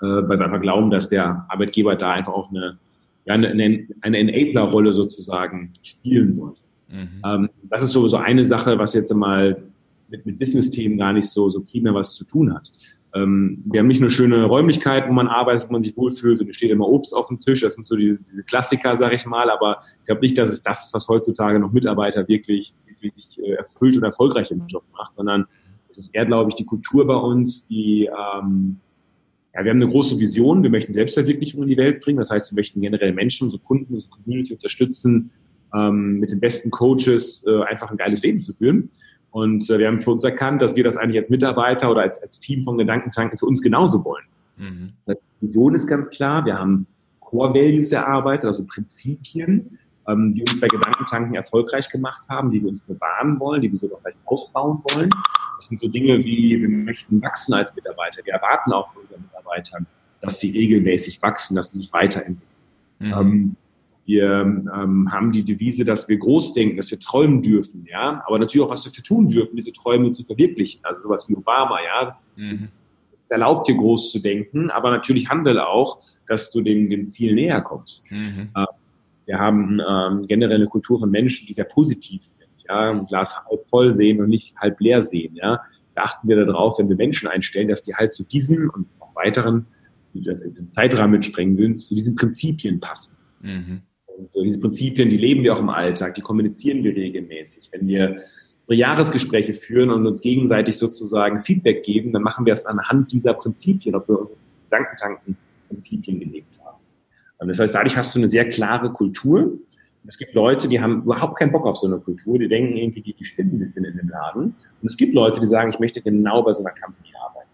äh, weil wir einfach glauben, dass der Arbeitgeber da einfach auch eine, ja, eine, eine Enabler-Rolle sozusagen spielen sollte. Mhm. Ähm, das ist sowieso eine Sache, was jetzt mal mit, mit Business-Themen gar nicht so, so primär was zu tun hat. Ähm, wir haben nicht nur schöne Räumlichkeiten, wo man arbeitet, wo man sich wohlfühlt und es steht immer Obst auf dem Tisch. Das sind so die, diese Klassiker, sage ich mal. Aber ich glaube nicht, dass es das ist, was heutzutage noch Mitarbeiter wirklich, wirklich äh, erfüllt und erfolgreich im Job macht, sondern es ist eher, glaube ich, die Kultur bei uns, die ähm, ja, wir haben eine große Vision. Wir möchten Selbstverwirklichung in die Welt bringen. Das heißt, wir möchten generell Menschen, unsere Kunden, unsere Community unterstützen, ähm, mit den besten Coaches äh, einfach ein geiles Leben zu führen. Und äh, wir haben für uns erkannt, dass wir das eigentlich als Mitarbeiter oder als, als Team von Gedankentanken für uns genauso wollen. Mhm. Die Vision ist ganz klar. Wir haben Core Values erarbeitet, also Prinzipien, ähm, die uns bei Gedankentanken erfolgreich gemacht haben, die wir uns bewahren wollen, die wir sogar vielleicht ausbauen wollen. Das sind so Dinge wie, wir möchten wachsen als Mitarbeiter. Wir erwarten auch von unseren Mitarbeitern, dass sie regelmäßig wachsen, dass sie sich weiterentwickeln. Mhm. Ähm, wir ähm, haben die Devise, dass wir groß denken, dass wir träumen dürfen, ja, aber natürlich auch, was wir für tun dürfen, diese Träume zu verwirklichen. Also sowas wie Obama, ja. Mhm. Erlaubt dir groß zu denken, aber natürlich handle auch, dass du dem, dem Ziel näher kommst. Mhm. Äh, wir haben ähm, generell eine Kultur von Menschen, die sehr positiv sind, ja, ein Glas halb voll sehen und nicht halb leer sehen, ja. Da achten wir darauf, wenn wir Menschen einstellen, dass die halt zu diesen und auch weiteren, die das in den Zeitrahmen mitsprengen würden, zu diesen Prinzipien passen. Mhm. Und so diese Prinzipien, die leben wir auch im Alltag, die kommunizieren wir regelmäßig. Wenn wir unsere Jahresgespräche führen und uns gegenseitig sozusagen Feedback geben, dann machen wir es anhand dieser Prinzipien, ob wir unsere Gedankentanken Prinzipien gelebt haben. Und das heißt, dadurch hast du eine sehr klare Kultur. Es gibt Leute, die haben überhaupt keinen Bock auf so eine Kultur, die denken irgendwie, die, die stimmen ein bisschen in dem Laden. Und es gibt Leute, die sagen, ich möchte genau bei so einer Company arbeiten.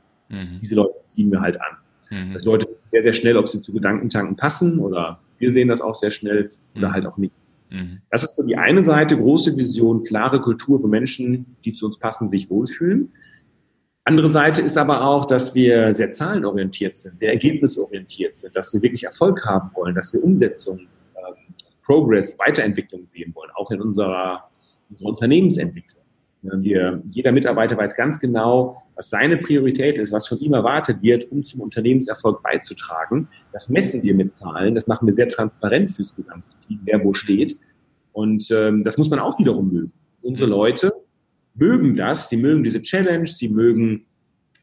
Mhm. Diese Leute ziehen wir halt an. Mhm. Das Leute sehr, sehr schnell, ob sie zu Gedankentanken passen oder wir sehen das auch sehr schnell oder mhm. halt auch nicht. Mhm. Das ist so die eine Seite, große Vision, klare Kultur für Menschen, die zu uns passen, sich wohlfühlen. Andere Seite ist aber auch, dass wir sehr zahlenorientiert sind, sehr ergebnisorientiert sind, dass wir wirklich Erfolg haben wollen, dass wir Umsetzung, ähm, Progress, Weiterentwicklung sehen wollen, auch in unserer, unserer Unternehmensentwicklung. Wir, jeder Mitarbeiter weiß ganz genau, was seine Priorität ist, was von ihm erwartet wird, um zum Unternehmenserfolg beizutragen. Das messen wir mit Zahlen, das machen wir sehr transparent fürs gesamte Team, wer wo steht. Und ähm, das muss man auch wiederum mögen. Unsere Leute mögen das, sie mögen diese Challenge, sie mögen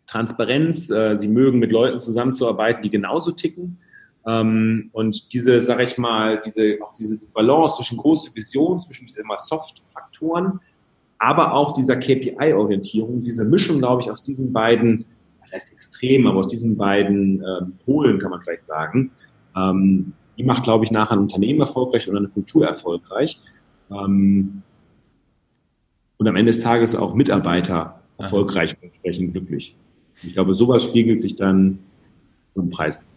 Transparenz, äh, sie mögen mit Leuten zusammenzuarbeiten, die genauso ticken. Ähm, und diese, sag ich mal, diese, auch diese Balance zwischen große Vision, zwischen diesen immer Soft-Faktoren, aber auch dieser KPI-Orientierung, diese Mischung, glaube ich, aus diesen beiden, was heißt extrem, aber aus diesen beiden ähm, Polen kann man vielleicht sagen, ähm, die macht, glaube ich, nachher ein Unternehmen erfolgreich oder eine Kultur erfolgreich. Ähm, und am Ende des Tages auch Mitarbeiter erfolgreich und entsprechend glücklich. Ich glaube, sowas spiegelt sich dann im Preis.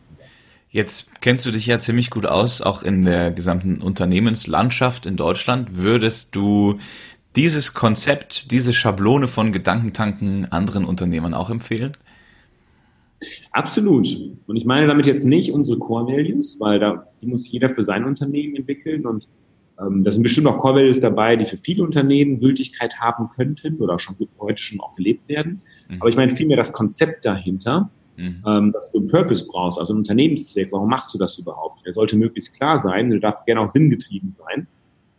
Jetzt kennst du dich ja ziemlich gut aus, auch in der gesamten Unternehmenslandschaft in Deutschland. Würdest du dieses Konzept, diese Schablone von Gedankentanken anderen Unternehmern auch empfehlen? Absolut. Und ich meine damit jetzt nicht unsere Core Values, weil da die muss jeder für sein Unternehmen entwickeln und ähm, da sind bestimmt auch Core Values dabei, die für viele Unternehmen Gültigkeit haben könnten oder schon heute schon auch gelebt werden. Mhm. Aber ich meine vielmehr das Konzept dahinter, mhm. ähm, dass du einen Purpose brauchst, also einen Unternehmenszweck. Warum machst du das überhaupt? Der sollte möglichst klar sein, der darf gerne auch sinngetrieben sein.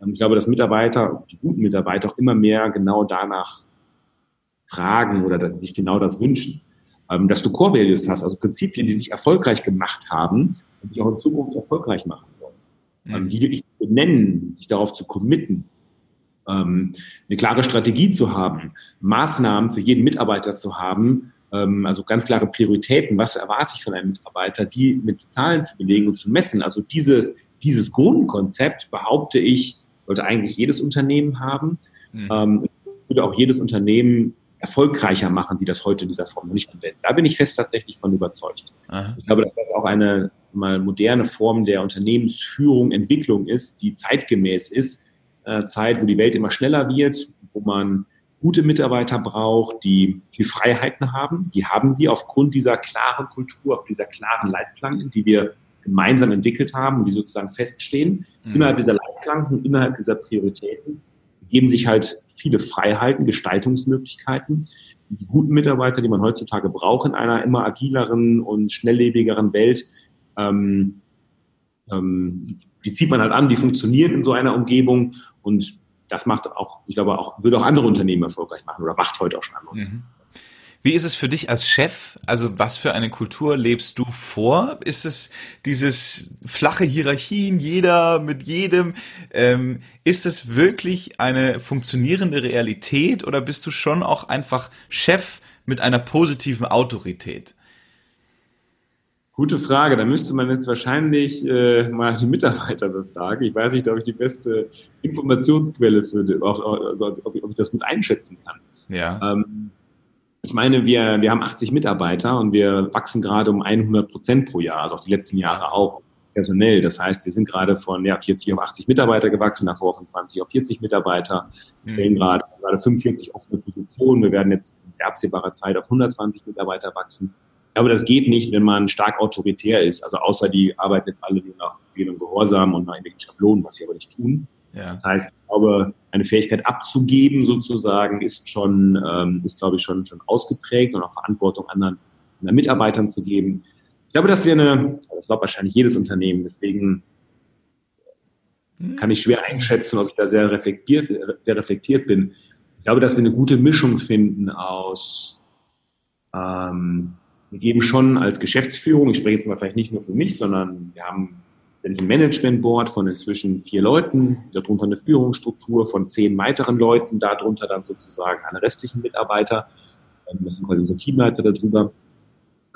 Ähm, ich glaube, dass Mitarbeiter, die guten Mitarbeiter auch immer mehr genau danach fragen oder sich genau das wünschen. Ähm, dass du Core Values hast, also Prinzipien, die dich erfolgreich gemacht haben und dich auch in Zukunft erfolgreich machen sollen. Mhm. Ähm, die wirklich benennen, sich darauf zu committen, eine klare Strategie zu haben, Maßnahmen für jeden Mitarbeiter zu haben, also ganz klare Prioritäten, was erwarte ich von einem Mitarbeiter, die mit Zahlen zu belegen und zu messen. Also dieses, dieses Grundkonzept, behaupte ich, sollte eigentlich jedes Unternehmen haben. Mhm. würde auch jedes Unternehmen erfolgreicher machen, die das heute in dieser Form noch nicht anwenden. Da bin ich fest tatsächlich von überzeugt. Aha. Ich glaube, dass das auch eine mal moderne Form der Unternehmensführung, Entwicklung ist, die zeitgemäß ist. Äh, Zeit, wo die Welt immer schneller wird, wo man gute Mitarbeiter braucht, die viel Freiheiten haben. Die haben sie aufgrund dieser klaren Kultur, auf dieser klaren Leitplanken, die wir gemeinsam entwickelt haben und die sozusagen feststehen. Mhm. Innerhalb dieser Leitplanken, innerhalb dieser Prioritäten geben sich halt viele Freiheiten, Gestaltungsmöglichkeiten. Die guten Mitarbeiter, die man heutzutage braucht in einer immer agileren und schnelllebigeren Welt, ähm, ähm, die zieht man halt an, die funktionieren in so einer Umgebung und das macht auch, ich glaube auch, würde auch andere Unternehmen erfolgreich machen oder macht heute auch schon andere. Mhm. Wie ist es für dich als Chef? Also was für eine Kultur lebst du vor? Ist es dieses flache Hierarchien, jeder mit jedem? Ähm, ist es wirklich eine funktionierende Realität oder bist du schon auch einfach Chef mit einer positiven Autorität? Gute Frage. Da müsste man jetzt wahrscheinlich äh, mal die Mitarbeiter befragen. Ich weiß nicht, ob ich die beste Informationsquelle finde, also, ob, ich das gut einschätzen kann. Ja. Ähm, ich meine, wir, wir haben 80 Mitarbeiter und wir wachsen gerade um 100 Prozent pro Jahr, also auch die letzten Jahre auch personell. Das heißt, wir sind gerade von ja, 40 auf 80 Mitarbeiter gewachsen, davor von 20 auf 40 Mitarbeiter. Wir stellen mhm. gerade, gerade 45 offene Positionen. Wir werden jetzt in absehbarer Zeit auf 120 Mitarbeiter wachsen. Aber das geht nicht, wenn man stark autoritär ist. Also außer die arbeiten jetzt alle nur nach Befehl und Gehorsam und nach irgendwelchen Schablonen, was sie aber nicht tun. Ja. Das heißt, ich glaube, eine Fähigkeit abzugeben sozusagen ist schon, ähm, ist glaube ich schon, schon ausgeprägt und auch Verantwortung anderen, anderen Mitarbeitern zu geben. Ich glaube, dass wir eine, das war wahrscheinlich jedes Unternehmen, deswegen hm. kann ich schwer einschätzen, ob ich da sehr reflektiert, sehr reflektiert bin. Ich glaube, dass wir eine gute Mischung finden aus, ähm, wir geben schon als Geschäftsführung, ich spreche jetzt mal vielleicht nicht nur für mich, sondern wir haben ein Management-Board von inzwischen vier Leuten, darunter eine Führungsstruktur von zehn weiteren Leuten, darunter dann sozusagen alle restlichen Mitarbeiter. Ähm, das sind quasi unsere Teamleiter darüber.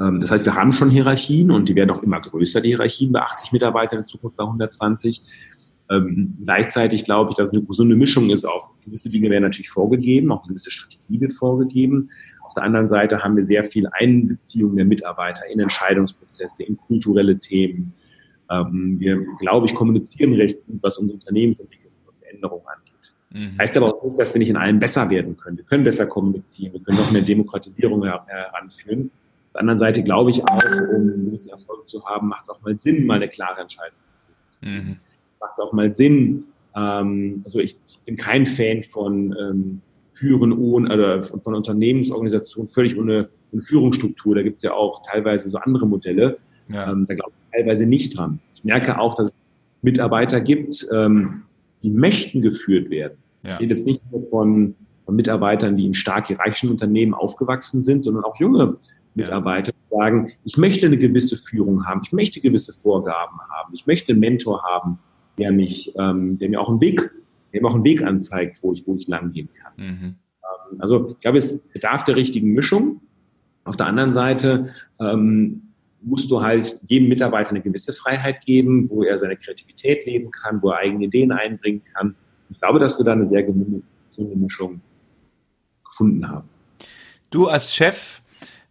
Ähm, das heißt, wir haben schon Hierarchien und die werden auch immer größer, die Hierarchien, bei 80 Mitarbeitern, in Zukunft bei 120. Ähm, gleichzeitig glaube ich, dass eine gesunde Mischung ist auf gewisse Dinge werden natürlich vorgegeben, auch eine gewisse Strategie wird vorgegeben. Auf der anderen Seite haben wir sehr viel Einbeziehung der Mitarbeiter in Entscheidungsprozesse, in kulturelle Themen, ähm, wir, glaube ich, kommunizieren recht gut, was unsere Unternehmensentwicklung und Veränderungen angeht. Mhm. Heißt aber auch nicht, dass wir nicht in allem besser werden können. Wir können besser kommunizieren, wir können noch mehr Demokratisierung heranführen. Auf der anderen Seite glaube ich auch, um einen gewissen Erfolg zu haben, macht es auch mal Sinn, mal eine klare Entscheidung zu treffen. Mhm. Macht es auch mal Sinn, ähm, also ich, ich, bin kein Fan von ähm, Führen ohne, oder von, von Unternehmensorganisationen völlig ohne, ohne Führungsstruktur. Da gibt es ja auch teilweise so andere Modelle. Ja. Ähm, da glaube ich teilweise nicht dran. Ich merke auch, dass es Mitarbeiter gibt, ähm, die möchten geführt werden. Ja. Ich rede jetzt nicht nur von, von, Mitarbeitern, die in stark hierarchischen Unternehmen aufgewachsen sind, sondern auch junge Mitarbeiter, die sagen, ich möchte eine gewisse Führung haben, ich möchte gewisse Vorgaben haben, ich möchte einen Mentor haben, der mich, ähm, der mir auch einen Weg, der mir auch einen Weg anzeigt, wo ich, wo ich lang gehen kann. Mhm. Ähm, also ich glaube, es bedarf der richtigen Mischung. Auf der anderen Seite ähm, musst du halt jedem Mitarbeiter eine gewisse Freiheit geben, wo er seine Kreativität leben kann, wo er eigene Ideen einbringen kann. Ich glaube, dass wir da eine sehr gesunde Mischung gefunden haben. Du als Chef,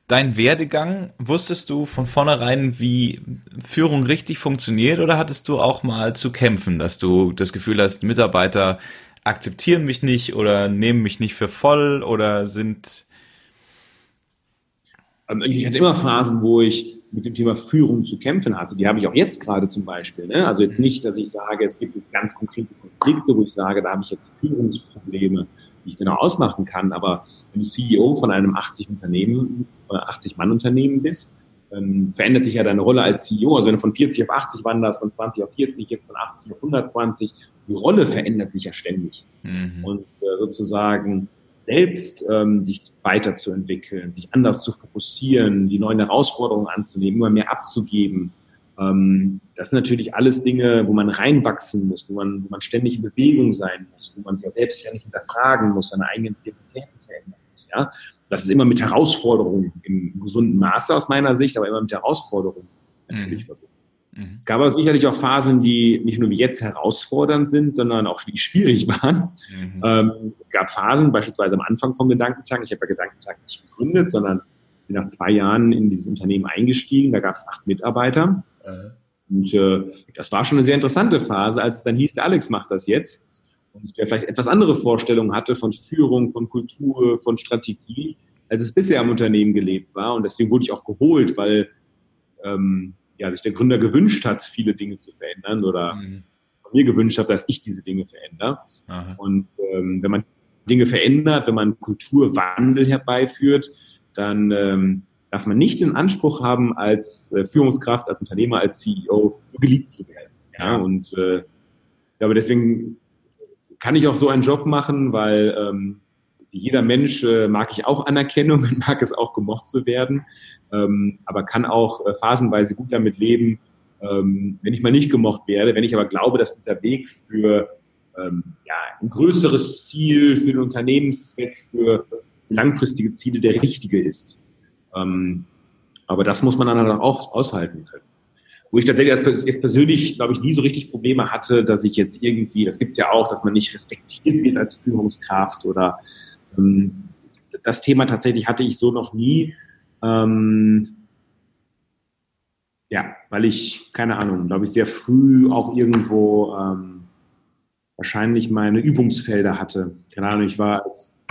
dein Werdegang, wusstest du von vornherein, wie Führung richtig funktioniert oder hattest du auch mal zu kämpfen, dass du das Gefühl hast, Mitarbeiter akzeptieren mich nicht oder nehmen mich nicht für voll oder sind ähm, ich hatte immer Phasen, wo ich mit dem Thema Führung zu kämpfen hatte. Die habe ich auch jetzt gerade zum Beispiel. Ne? Also jetzt nicht, dass ich sage, es gibt jetzt ganz konkrete Konflikte, wo ich sage, da habe ich jetzt Führungsprobleme, die ich genau ausmachen kann. Aber wenn du CEO von einem 80 Unternehmen, 80 Mann Unternehmen bist, ähm, verändert sich ja deine Rolle als CEO. Also wenn du von 40 auf 80 wanderst, von 20 auf 40, jetzt von 80 auf 120, die Rolle verändert sich ja ständig. Mhm. Und äh, sozusagen selbst ähm, sich weiterzuentwickeln, sich anders zu fokussieren, die neuen Herausforderungen anzunehmen, immer mehr abzugeben. Ähm, das sind natürlich alles Dinge, wo man reinwachsen muss, wo man, wo man ständig in Bewegung sein muss, wo man sich auch selbstständig hinterfragen muss, seine eigenen Prioritäten verändern muss. Ja? Das ist immer mit Herausforderungen im gesunden Maße aus meiner Sicht, aber immer mit Herausforderungen natürlich mhm. verbunden. Mhm. Gab aber sicherlich auch Phasen, die nicht nur wie jetzt herausfordernd sind, sondern auch wie schwierig [laughs] waren. Mhm. Ähm, es gab Phasen, beispielsweise am Anfang vom Gedankentag, ich habe ja Gedankentag nicht gegründet, sondern bin nach zwei Jahren in dieses Unternehmen eingestiegen, da gab es acht Mitarbeiter. Mhm. Und äh, das war schon eine sehr interessante Phase, als es dann hieß, der Alex macht das jetzt. Und der vielleicht etwas andere Vorstellungen hatte von Führung, von Kultur, von Strategie, als es bisher im Unternehmen gelebt war. Und deswegen wurde ich auch geholt, weil ähm, ja, sich der Gründer gewünscht hat, viele Dinge zu verändern oder mhm. mir gewünscht hat, dass ich diese Dinge verändere. Aha. Und ähm, wenn man Dinge verändert, wenn man Kulturwandel herbeiführt, dann ähm, darf man nicht den Anspruch haben, als äh, Führungskraft, als Unternehmer, als CEO geliebt zu werden. Ja, und äh, ich glaube, deswegen kann ich auch so einen Job machen, weil ähm, jeder Mensch äh, mag ich auch Anerkennung und [laughs] mag es auch gemocht zu werden ähm, aber kann auch äh, phasenweise gut damit leben, ähm, wenn ich mal nicht gemocht werde, wenn ich aber glaube, dass dieser Weg für ähm, ja, ein größeres Ziel, für den Unternehmenszweck, für langfristige Ziele der richtige ist. Ähm, aber das muss man dann auch aushalten können. Wo ich tatsächlich jetzt persönlich, glaube ich, nie so richtig Probleme hatte, dass ich jetzt irgendwie, das gibt's ja auch, dass man nicht respektiert wird als Führungskraft oder das Thema tatsächlich hatte ich so noch nie. Ähm, ja, weil ich, keine Ahnung, glaube ich, sehr früh auch irgendwo ähm, wahrscheinlich meine Übungsfelder hatte. Keine Ahnung, ich war als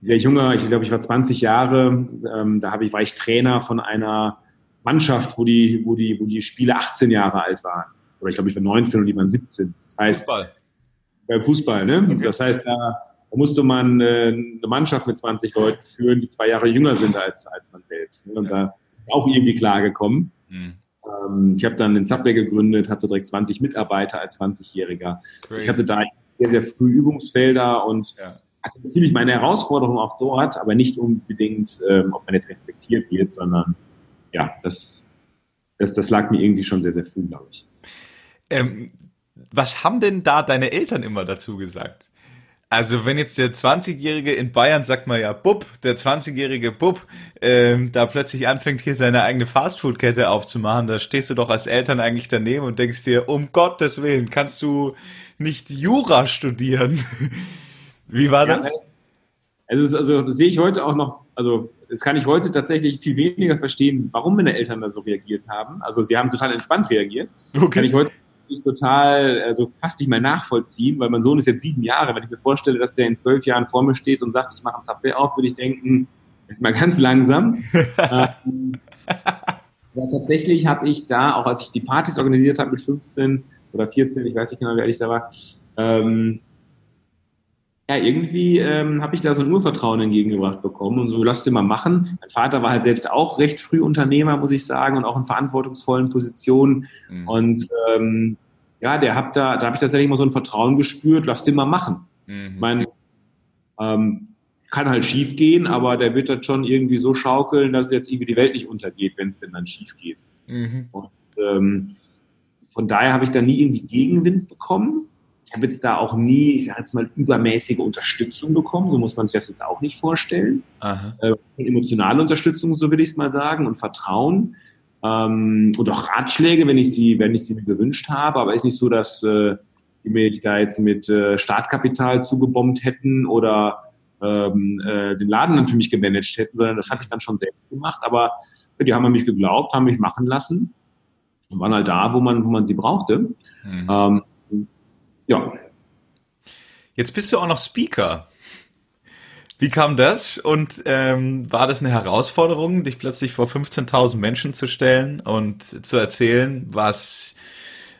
sehr junger, ich glaube, ich war 20 Jahre, ähm, da habe ich, war ich Trainer von einer Mannschaft, wo die, wo die, wo die Spiele 18 Jahre alt waren. Oder ich glaube, ich war 19 und die waren 17. Das heißt, Fußball. Beim Fußball, ne? Okay. Das heißt, da musste man äh, eine Mannschaft mit 20 Leuten führen, die zwei Jahre jünger sind als, als man selbst. Ne? Und da auch irgendwie klargekommen. Mhm. Ähm, ich habe dann den Subway gegründet, hatte direkt 20 Mitarbeiter als 20-Jähriger. Ich hatte da sehr, sehr früh Übungsfelder und ja. hatte natürlich meine Herausforderung auch dort, aber nicht unbedingt, ähm, ob man jetzt respektiert wird, sondern ja, das, das, das lag mir irgendwie schon sehr, sehr früh, glaube ich. Ähm, was haben denn da deine Eltern immer dazu gesagt? Also wenn jetzt der 20-Jährige in Bayern, sagt man ja Bub, der 20-jährige Bub, ähm, da plötzlich anfängt hier seine eigene Fastfood-Kette aufzumachen, da stehst du doch als Eltern eigentlich daneben und denkst dir, um Gottes Willen, kannst du nicht Jura studieren? [laughs] Wie war das? es ist, also das sehe ich heute auch noch, also das kann ich heute tatsächlich viel weniger verstehen, warum meine Eltern da so reagiert haben. Also sie haben total entspannt reagiert. Okay. Kann ich heute ich total, also fast nicht mehr nachvollziehen, weil mein Sohn ist jetzt sieben Jahre. Wenn ich mir vorstelle, dass der in zwölf Jahren vor mir steht und sagt, ich mache ein Subway auf, würde ich denken, jetzt mal ganz langsam. [laughs] ähm, ja, tatsächlich habe ich da, auch als ich die Partys organisiert habe mit 15 oder 14, ich weiß nicht genau, wie alt ich da war, ähm, ja, irgendwie ähm, habe ich da so ein Urvertrauen entgegengebracht bekommen und so, lass dir mal machen. Mein Vater war halt selbst auch recht früh Unternehmer, muss ich sagen, und auch in verantwortungsvollen Positionen. Mhm. Und ähm, ja, der hat da, da habe ich tatsächlich mal so ein Vertrauen gespürt, lass dir mal machen. Mhm. Mein, ähm, kann halt schief gehen, aber der wird das schon irgendwie so schaukeln, dass jetzt irgendwie die Welt nicht untergeht, wenn es denn dann schief geht. Mhm. Und ähm, von daher habe ich da nie irgendwie Gegenwind bekommen ich habe jetzt da auch nie, ich sage jetzt mal, übermäßige Unterstützung bekommen. So muss man sich das jetzt auch nicht vorstellen. Äh, emotionale Unterstützung, so will ich es mal sagen, und Vertrauen. Ähm, und auch Ratschläge, wenn ich sie, wenn ich sie mir gewünscht habe. Aber ist nicht so, dass äh, die mir da jetzt mit äh, Startkapital zugebombt hätten oder ähm, äh, den Laden dann für mich gemanagt hätten, sondern das habe ich dann schon selbst gemacht. Aber die haben an mich geglaubt, haben mich machen lassen und waren halt da, wo man, wo man sie brauchte. Mhm. Ähm, ja. Jetzt bist du auch noch Speaker. Wie kam das? Und ähm, war das eine Herausforderung, dich plötzlich vor 15.000 Menschen zu stellen und zu erzählen, was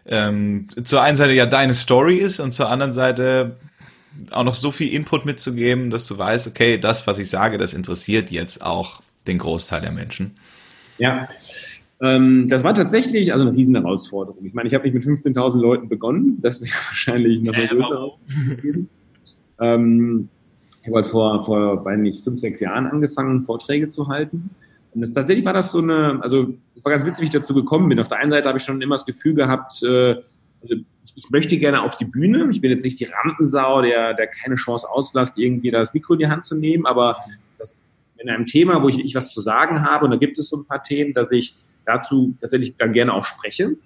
ähm, zur einen Seite ja deine Story ist und zur anderen Seite auch noch so viel Input mitzugeben, dass du weißt, okay, das, was ich sage, das interessiert jetzt auch den Großteil der Menschen. Ja, ähm, das war tatsächlich also eine riesen Herausforderung. Ich meine, ich habe nicht mit 15.000 Leuten begonnen, das wäre [laughs] wahrscheinlich noch mal größer gewesen. Ähm, ich habe halt vor, vor, weiß nicht, fünf, sechs Jahren angefangen, Vorträge zu halten. Und das, tatsächlich war das so eine, also es war ganz witzig, wie ich dazu gekommen bin. Auf der einen Seite habe ich schon immer das Gefühl gehabt, äh, also ich, ich, möchte gerne auf die Bühne. Ich bin jetzt nicht die Rampensau, der, der keine Chance auslässt, irgendwie das Mikro in die Hand zu nehmen, aber das, in einem Thema, wo ich, ich was zu sagen habe, und da gibt es so ein paar Themen, dass ich dazu tatsächlich dann gerne auch spreche.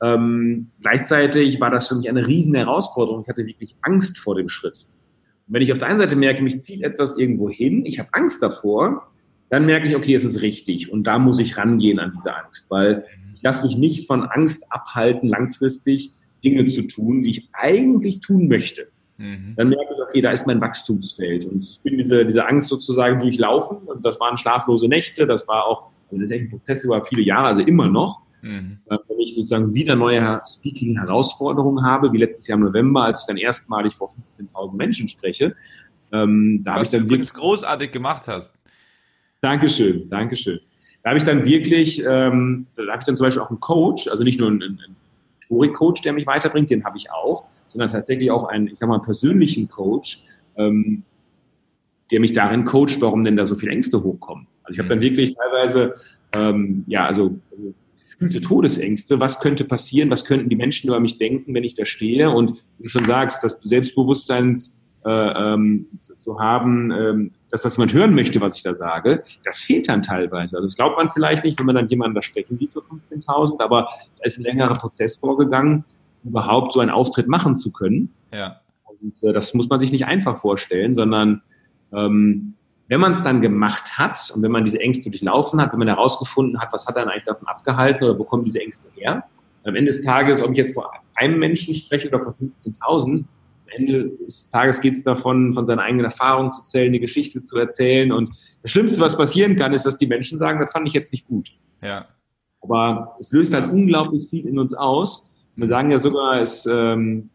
Ähm, gleichzeitig war das für mich eine riesen Herausforderung. Ich hatte wirklich Angst vor dem Schritt. Und wenn ich auf der einen Seite merke, mich zieht etwas irgendwo hin, ich habe Angst davor, dann merke ich, okay, es ist richtig und da muss ich rangehen an diese Angst, weil ich lasse mich nicht von Angst abhalten, langfristig Dinge zu tun, die ich eigentlich tun möchte. Mhm. Dann merke ich, okay, da ist mein Wachstumsfeld und ich bin diese, diese Angst sozusagen durchlaufen und das waren schlaflose Nächte, das war auch, das ist echt ein Prozess über viele Jahre, also immer noch. Mhm. Äh, wenn ich sozusagen wieder neue Speaking-Herausforderungen habe, wie letztes Jahr im November, als ich dann erstmalig vor 15.000 Menschen spreche, ähm, da habe ich dann übrigens großartig gemacht hast. Dankeschön, Dankeschön. Da habe ich dann wirklich, ähm, da habe ich dann zum Beispiel auch einen Coach, also nicht nur einen, einen Rhetorik-Coach, der mich weiterbringt, den habe ich auch, sondern tatsächlich auch einen, ich sag mal, einen persönlichen Coach, ähm, der mich darin coacht, warum denn da so viele Ängste hochkommen. Also ich habe dann mhm. wirklich teilweise, ähm, ja, also gefühlte Todesängste. Was könnte passieren? Was könnten die Menschen über mich denken, wenn ich da stehe? Und wie du schon sagst, das Selbstbewusstsein äh, ähm, zu, zu, haben, ähm, dass das jemand hören möchte, was ich da sage, das fehlt dann teilweise. Also das glaubt man vielleicht nicht, wenn man dann jemanden da sprechen sieht für 15.000, aber da ist ein längerer Prozess vorgegangen, überhaupt so einen Auftritt machen zu können. Ja. Und äh, das muss man sich nicht einfach vorstellen, sondern ähm, wenn man es dann gemacht hat und wenn man diese Ängste durchlaufen hat, wenn man herausgefunden hat, was hat dann eigentlich davon abgehalten oder wo kommen diese Ängste her, am Ende des Tages, ob ich jetzt vor einem Menschen spreche oder vor 15.000, am Ende des Tages geht es davon, von seiner eigenen Erfahrung zu zählen, eine Geschichte zu erzählen. Und das Schlimmste, was passieren kann, ist, dass die Menschen sagen, das fand ich jetzt nicht gut. Ja. Aber es löst halt unglaublich viel in uns aus. Wir sagen ja sogar, es ähm,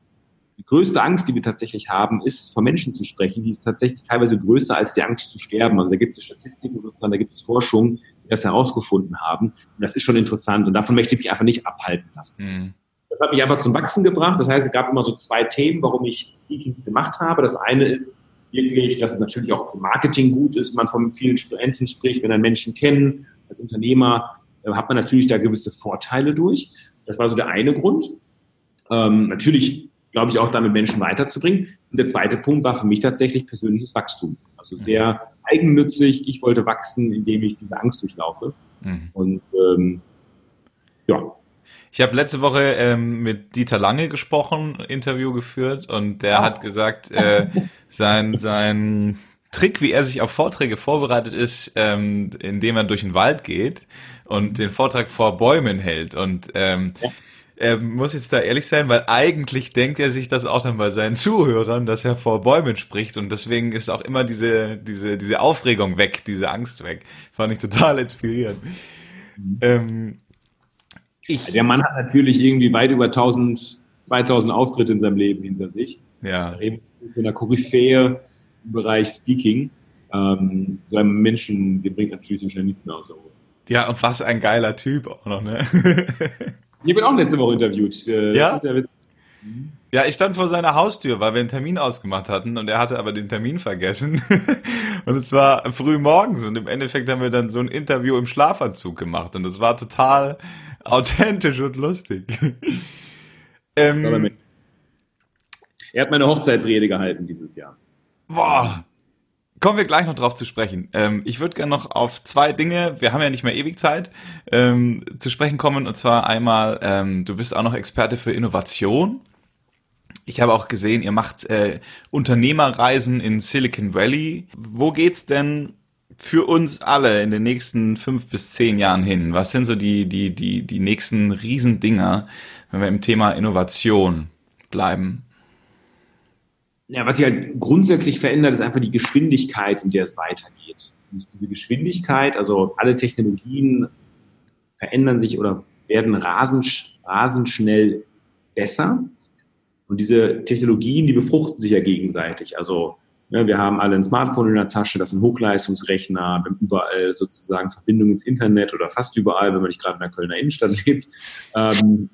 die größte Angst, die wir tatsächlich haben, ist, von Menschen zu sprechen. Die ist tatsächlich teilweise größer als die Angst zu sterben. Also da gibt es Statistiken sozusagen, da gibt es Forschung, die das herausgefunden haben. Und das ist schon interessant. Und davon möchte ich mich einfach nicht abhalten lassen. Mhm. Das hat mich einfach zum Wachsen gebracht. Das heißt, es gab immer so zwei Themen, warum ich Speakings gemacht habe. Das eine ist wirklich, dass es natürlich auch für Marketing gut ist, man von vielen Studenten spricht, wenn dann Menschen kennen. Als Unternehmer äh, hat man natürlich da gewisse Vorteile durch. Das war so der eine Grund. Ähm, natürlich glaube ich, auch damit Menschen weiterzubringen. Und der zweite Punkt war für mich tatsächlich persönliches Wachstum. Also sehr eigennützig. Ich wollte wachsen, indem ich diese Angst durchlaufe. Mhm. Und ähm, ja. Ich habe letzte Woche ähm, mit Dieter Lange gesprochen, Interview geführt und der ah. hat gesagt, äh, [laughs] sein, sein Trick, wie er sich auf Vorträge vorbereitet ist, ähm, indem er durch den Wald geht und den Vortrag vor Bäumen hält. Und ähm, ja er muss jetzt da ehrlich sein, weil eigentlich denkt er sich das auch dann bei seinen Zuhörern, dass er vor Bäumen spricht und deswegen ist auch immer diese, diese, diese Aufregung weg, diese Angst weg. Fand ich total inspirierend. Mhm. Ähm, ich, Der Mann hat natürlich irgendwie weit über 1000, 2000 Auftritte in seinem Leben hinter sich. Ja. Eben in der Koryphäe im Bereich Speaking. Ähm, so einem Menschen, dem bringt natürlich so schnell nichts mehr aus. Ja, und was ein geiler Typ auch noch, ne? [laughs] Ich bin auch letzte Woche interviewt. Äh, ja? ja, ja, ich stand vor seiner Haustür, weil wir einen Termin ausgemacht hatten und er hatte aber den Termin vergessen. [laughs] und es war früh morgens und im Endeffekt haben wir dann so ein Interview im Schlafanzug gemacht und es war total authentisch und lustig. [laughs] ähm, er hat meine Hochzeitsrede gehalten dieses Jahr. Boah, Kommen wir gleich noch drauf zu sprechen. Ähm, ich würde gerne noch auf zwei Dinge, wir haben ja nicht mehr ewig Zeit, ähm, zu sprechen kommen. Und zwar einmal, ähm, du bist auch noch Experte für Innovation. Ich habe auch gesehen, ihr macht äh, Unternehmerreisen in Silicon Valley. Wo geht's denn für uns alle in den nächsten fünf bis zehn Jahren hin? Was sind so die, die, die, die nächsten Riesendinger, wenn wir im Thema Innovation bleiben? Ja, was sich halt grundsätzlich verändert, ist einfach die Geschwindigkeit, in der es weitergeht. Und diese Geschwindigkeit, also alle Technologien verändern sich oder werden rasend, rasend schnell besser. Und diese Technologien, die befruchten sich ja gegenseitig. Also ja, wir haben alle ein Smartphone in der Tasche, das sind Hochleistungsrechner, wir haben überall sozusagen Verbindung ins Internet oder fast überall, wenn man nicht gerade in der Kölner Innenstadt lebt. Ähm,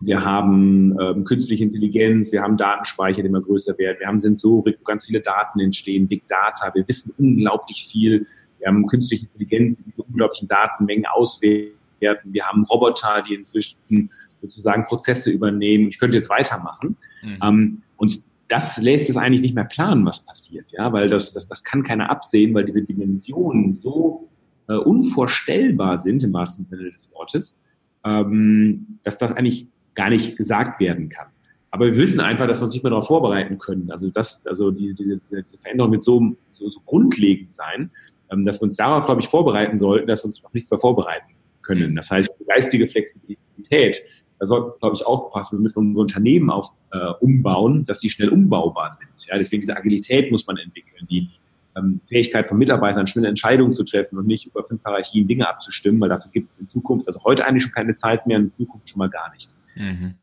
wir haben ähm, künstliche Intelligenz, wir haben Datenspeicher, die immer größer werden, wir haben Sensorik, wo ganz viele Daten entstehen, Big Data, wir wissen unglaublich viel, wir haben künstliche Intelligenz, die diese unglaublichen Datenmengen auswerten, wir haben Roboter, die inzwischen sozusagen Prozesse übernehmen. Ich könnte jetzt weitermachen. Mhm. Ähm, und das lässt es eigentlich nicht mehr planen, was passiert, ja, weil das, das, das kann keiner absehen, weil diese Dimensionen so äh, unvorstellbar sind im wahrsten Sinne des Wortes, ähm, dass das eigentlich gar nicht gesagt werden kann. Aber wir wissen einfach, dass wir uns nicht mehr darauf vorbereiten können. Also das, also die, diese, diese Veränderung wird so, so, so grundlegend sein, ähm, dass wir uns darauf, glaube ich, vorbereiten sollten, dass wir uns auf nichts mehr vorbereiten können. Das heißt, geistige Flexibilität, da sollten wir, glaube ich, aufpassen. Wir müssen unsere Unternehmen auf, äh, umbauen, dass sie schnell umbaubar sind. Ja, deswegen diese Agilität muss man entwickeln, die ähm, Fähigkeit von Mitarbeitern, schnelle Entscheidungen zu treffen und nicht über fünf Hierarchien Dinge abzustimmen, weil dafür gibt es in Zukunft, also heute eigentlich schon keine Zeit mehr, in Zukunft schon mal gar nicht. Mhm.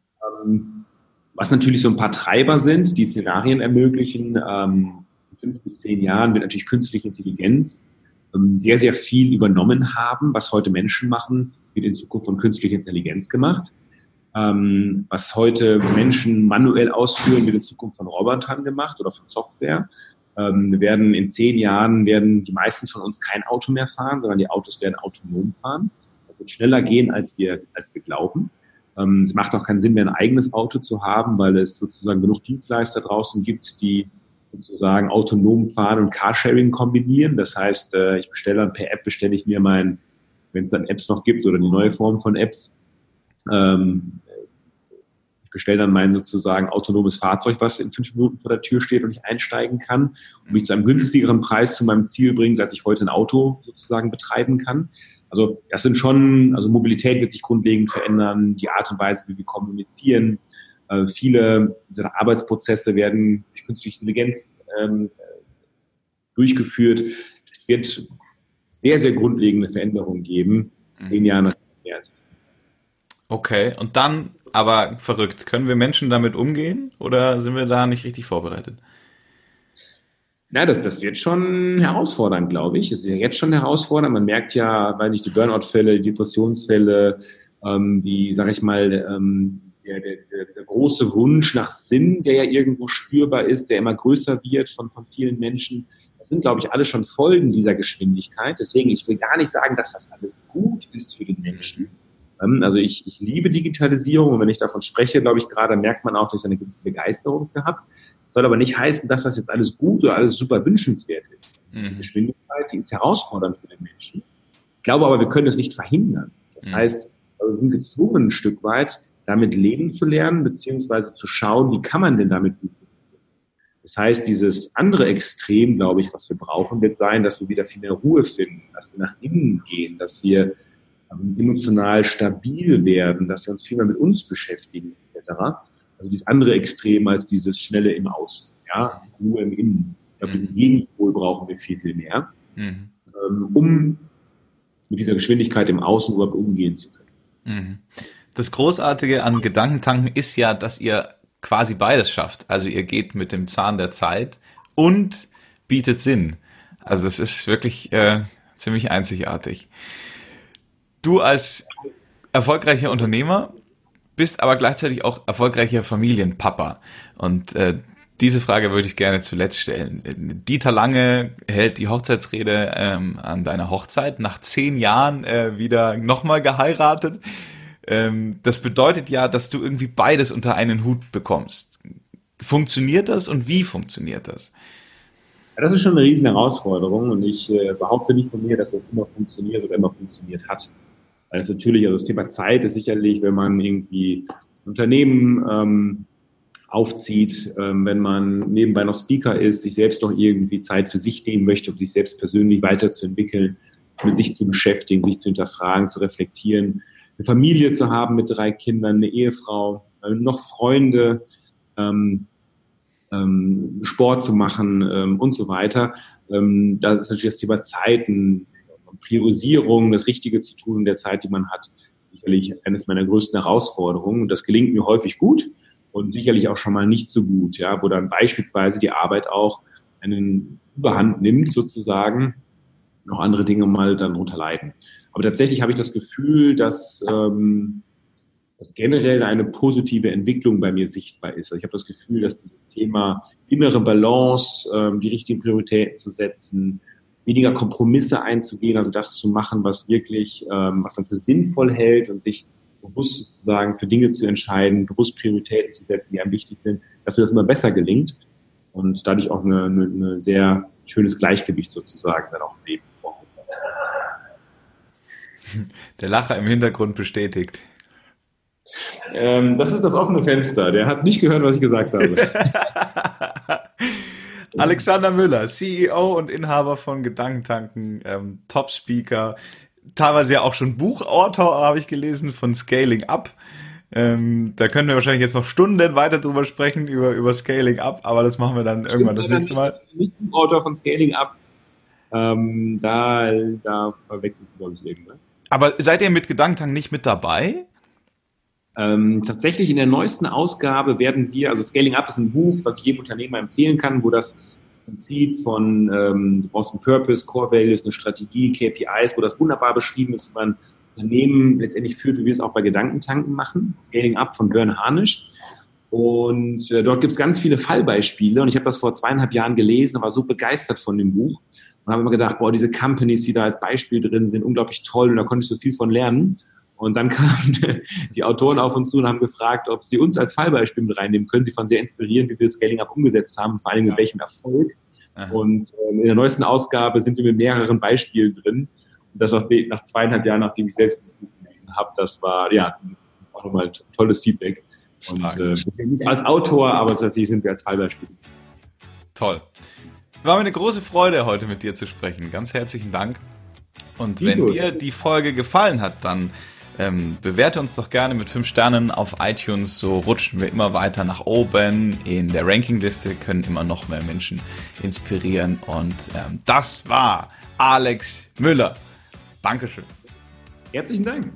Ähm, was natürlich so ein paar Treiber sind, die Szenarien ermöglichen. Ähm, in fünf bis zehn Jahren wird natürlich künstliche Intelligenz ähm, sehr, sehr viel übernommen haben. Was heute Menschen machen, wird in Zukunft von künstlicher Intelligenz gemacht. Was heute Menschen manuell ausführen, wird in Zukunft von Robotern gemacht oder von Software. Wir werden in zehn Jahren werden die meisten von uns kein Auto mehr fahren, sondern die Autos werden autonom fahren. Das wird schneller gehen, als wir, als wir glauben. Ähm, es macht auch keinen Sinn mehr, ein eigenes Auto zu haben, weil es sozusagen genug Dienstleister draußen gibt, die sozusagen autonom fahren und Carsharing kombinieren. Das heißt, äh, ich bestelle dann per App, bestelle ich mir mein, wenn es dann Apps noch gibt oder die neue Form von Apps, ähm, ich bestelle dann mein sozusagen autonomes Fahrzeug, was in fünf Minuten vor der Tür steht und ich einsteigen kann und mich zu einem günstigeren Preis zu meinem Ziel bringt, als ich heute ein Auto sozusagen betreiben kann. Also das sind schon, also Mobilität wird sich grundlegend verändern, die Art und Weise, wie wir kommunizieren, äh, viele Arbeitsprozesse werden durch künstliche Intelligenz ähm, durchgeführt. Es wird sehr, sehr grundlegende Veränderungen geben, mhm. zehn Jahre mehr als Okay, und dann aber verrückt. Können wir Menschen damit umgehen oder sind wir da nicht richtig vorbereitet? Ja, das, das wird schon herausfordernd, glaube ich. Es ist ja jetzt schon herausfordernd. Man merkt ja, weil nicht die Burnout-Fälle, die Depressionsfälle, ähm, die, sage ich mal, ähm, der, der, der, der große Wunsch nach Sinn, der ja irgendwo spürbar ist, der immer größer wird von, von vielen Menschen. Das sind, glaube ich, alle schon Folgen dieser Geschwindigkeit. Deswegen, ich will gar nicht sagen, dass das alles gut ist für den Menschen. Ähm, also ich, ich liebe Digitalisierung und wenn ich davon spreche, glaube ich, gerade merkt man auch, dass ich eine gewisse Begeisterung für habe. Soll aber nicht heißen, dass das jetzt alles gut oder alles super wünschenswert ist. Mhm. Die Geschwindigkeit, die ist herausfordernd für den Menschen. Ich glaube aber, wir können das nicht verhindern. Das mhm. heißt, also wir sind gezwungen, ein Stück weit damit leben zu lernen, beziehungsweise zu schauen, wie kann man denn damit gut das heißt, dieses andere Extrem, glaube ich, was wir brauchen, wird sein, dass wir wieder viel mehr Ruhe finden, dass wir nach innen gehen, dass wir ähm, emotional stabil werden, dass wir uns viel mehr mit uns beschäftigen, etc. Also dieses andere Extrem als dieses schnelle im Außen, ja, Ruhe im Innen. Ich glaube, mhm. diesen Gegenpol brauchen wir viel, viel mehr, mhm. ähm, um mit dieser Geschwindigkeit im Außen überhaupt umgehen zu können. Mhm. Das Großartige an Gedankentanken ist ja, dass ihr quasi beides schafft. Also ihr geht mit dem Zahn der Zeit und bietet Sinn. Also es ist wirklich äh, ziemlich einzigartig. Du als erfolgreicher Unternehmer bist aber gleichzeitig auch erfolgreicher Familienpapa. Und äh, diese Frage würde ich gerne zuletzt stellen. Dieter Lange hält die Hochzeitsrede ähm, an deiner Hochzeit, nach zehn Jahren äh, wieder nochmal geheiratet. Ähm, das bedeutet ja, dass du irgendwie beides unter einen Hut bekommst. Funktioniert das und wie funktioniert das? Ja, das ist schon eine riesen Herausforderung und ich äh, behaupte nicht von mir, dass das immer funktioniert oder immer funktioniert hat. Weil es natürlich, also das Thema Zeit ist sicherlich, wenn man irgendwie Unternehmen ähm, aufzieht, ähm, wenn man nebenbei noch Speaker ist, sich selbst noch irgendwie Zeit für sich nehmen möchte, um sich selbst persönlich weiterzuentwickeln, mit sich zu beschäftigen, sich zu hinterfragen, zu reflektieren eine Familie zu haben mit drei Kindern, eine Ehefrau, äh, noch Freunde. Ähm, ähm, Sport zu machen ähm, und so weiter. Ähm, da ist natürlich das Thema Zeiten, Priorisierung, das Richtige zu tun in der Zeit, die man hat, sicherlich eines meiner größten Herausforderungen. Und das gelingt mir häufig gut und sicherlich auch schon mal nicht so gut, ja, wo dann beispielsweise die Arbeit auch einen Überhand nimmt sozusagen, noch andere Dinge mal dann darunter leiden. Aber tatsächlich habe ich das Gefühl, dass, ähm, dass generell eine positive Entwicklung bei mir sichtbar ist. Also ich habe das Gefühl, dass dieses Thema innere Balance, ähm, die richtigen Prioritäten zu setzen, weniger Kompromisse einzugehen, also das zu machen, was wirklich, ähm, was man für sinnvoll hält und sich bewusst sozusagen für Dinge zu entscheiden, bewusst Prioritäten zu setzen, die einem wichtig sind, dass mir das immer besser gelingt und dadurch auch eine, eine, eine sehr schönes Gleichgewicht sozusagen dann auch im Leben. Der Lacher im Hintergrund bestätigt. Ähm, das ist das offene Fenster. Der hat nicht gehört, was ich gesagt habe. [laughs] Alexander Müller, CEO und Inhaber von Gedankentanken, ähm, Top-Speaker, teilweise ja auch schon Buchautor, habe ich gelesen, von Scaling Up. Ähm, da können wir wahrscheinlich jetzt noch Stunden weiter drüber sprechen, über, über Scaling Up, aber das machen wir dann Stimmt, irgendwann das nächste Mal. Nicht Buchautor von Scaling Up. Ähm, da, da verwechselst du, glaube ich, irgendwas. Aber seid ihr mit Gedankentank nicht mit dabei? Ähm, tatsächlich in der neuesten Ausgabe werden wir, also Scaling Up ist ein Buch, was ich jedem Unternehmer empfehlen kann, wo das Prinzip von, ähm, du brauchst einen Purpose, Core Values, eine Strategie, KPIs, wo das wunderbar beschrieben ist, wie man Unternehmen letztendlich führt, wie wir es auch bei Gedankentanken machen. Scaling Up von Björn Harnisch. Und äh, dort gibt es ganz viele Fallbeispiele und ich habe das vor zweieinhalb Jahren gelesen und war so begeistert von dem Buch und habe immer gedacht, boah, diese Companies, die da als Beispiel drin sind, unglaublich toll und da konnte ich so viel von lernen. Und dann [laughs] kamen die Autoren auf uns zu und haben gefragt, ob sie uns als Fallbeispiel mit reinnehmen können. Sie fanden sehr inspirierend, wie wir Scaling Up umgesetzt haben, vor allem mit ja. welchem Erfolg. Aha. Und ähm, in der neuesten Ausgabe sind wir mit mehreren Beispielen drin. Und das auch nach zweieinhalb Jahren, nachdem ich selbst das Buch gelesen habe, das war ja auch nochmal tolles Feedback. Und äh, nicht als Autor, aber tatsächlich sind wir als Fallbeispiel. Toll. War mir eine große Freude, heute mit dir zu sprechen. Ganz herzlichen Dank. Und wenn dir die Folge gefallen hat, dann ähm, bewerte uns doch gerne mit 5 Sternen auf iTunes, so rutschen wir immer weiter nach oben in der Rankingliste, können immer noch mehr Menschen inspirieren. Und ähm, das war Alex Müller. Dankeschön. Herzlichen Dank.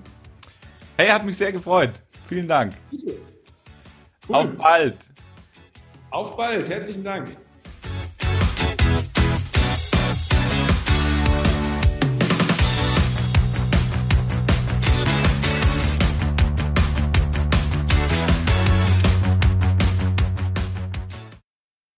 Hey, hat mich sehr gefreut. Vielen Dank. Cool. Auf bald. Auf bald. Herzlichen Dank.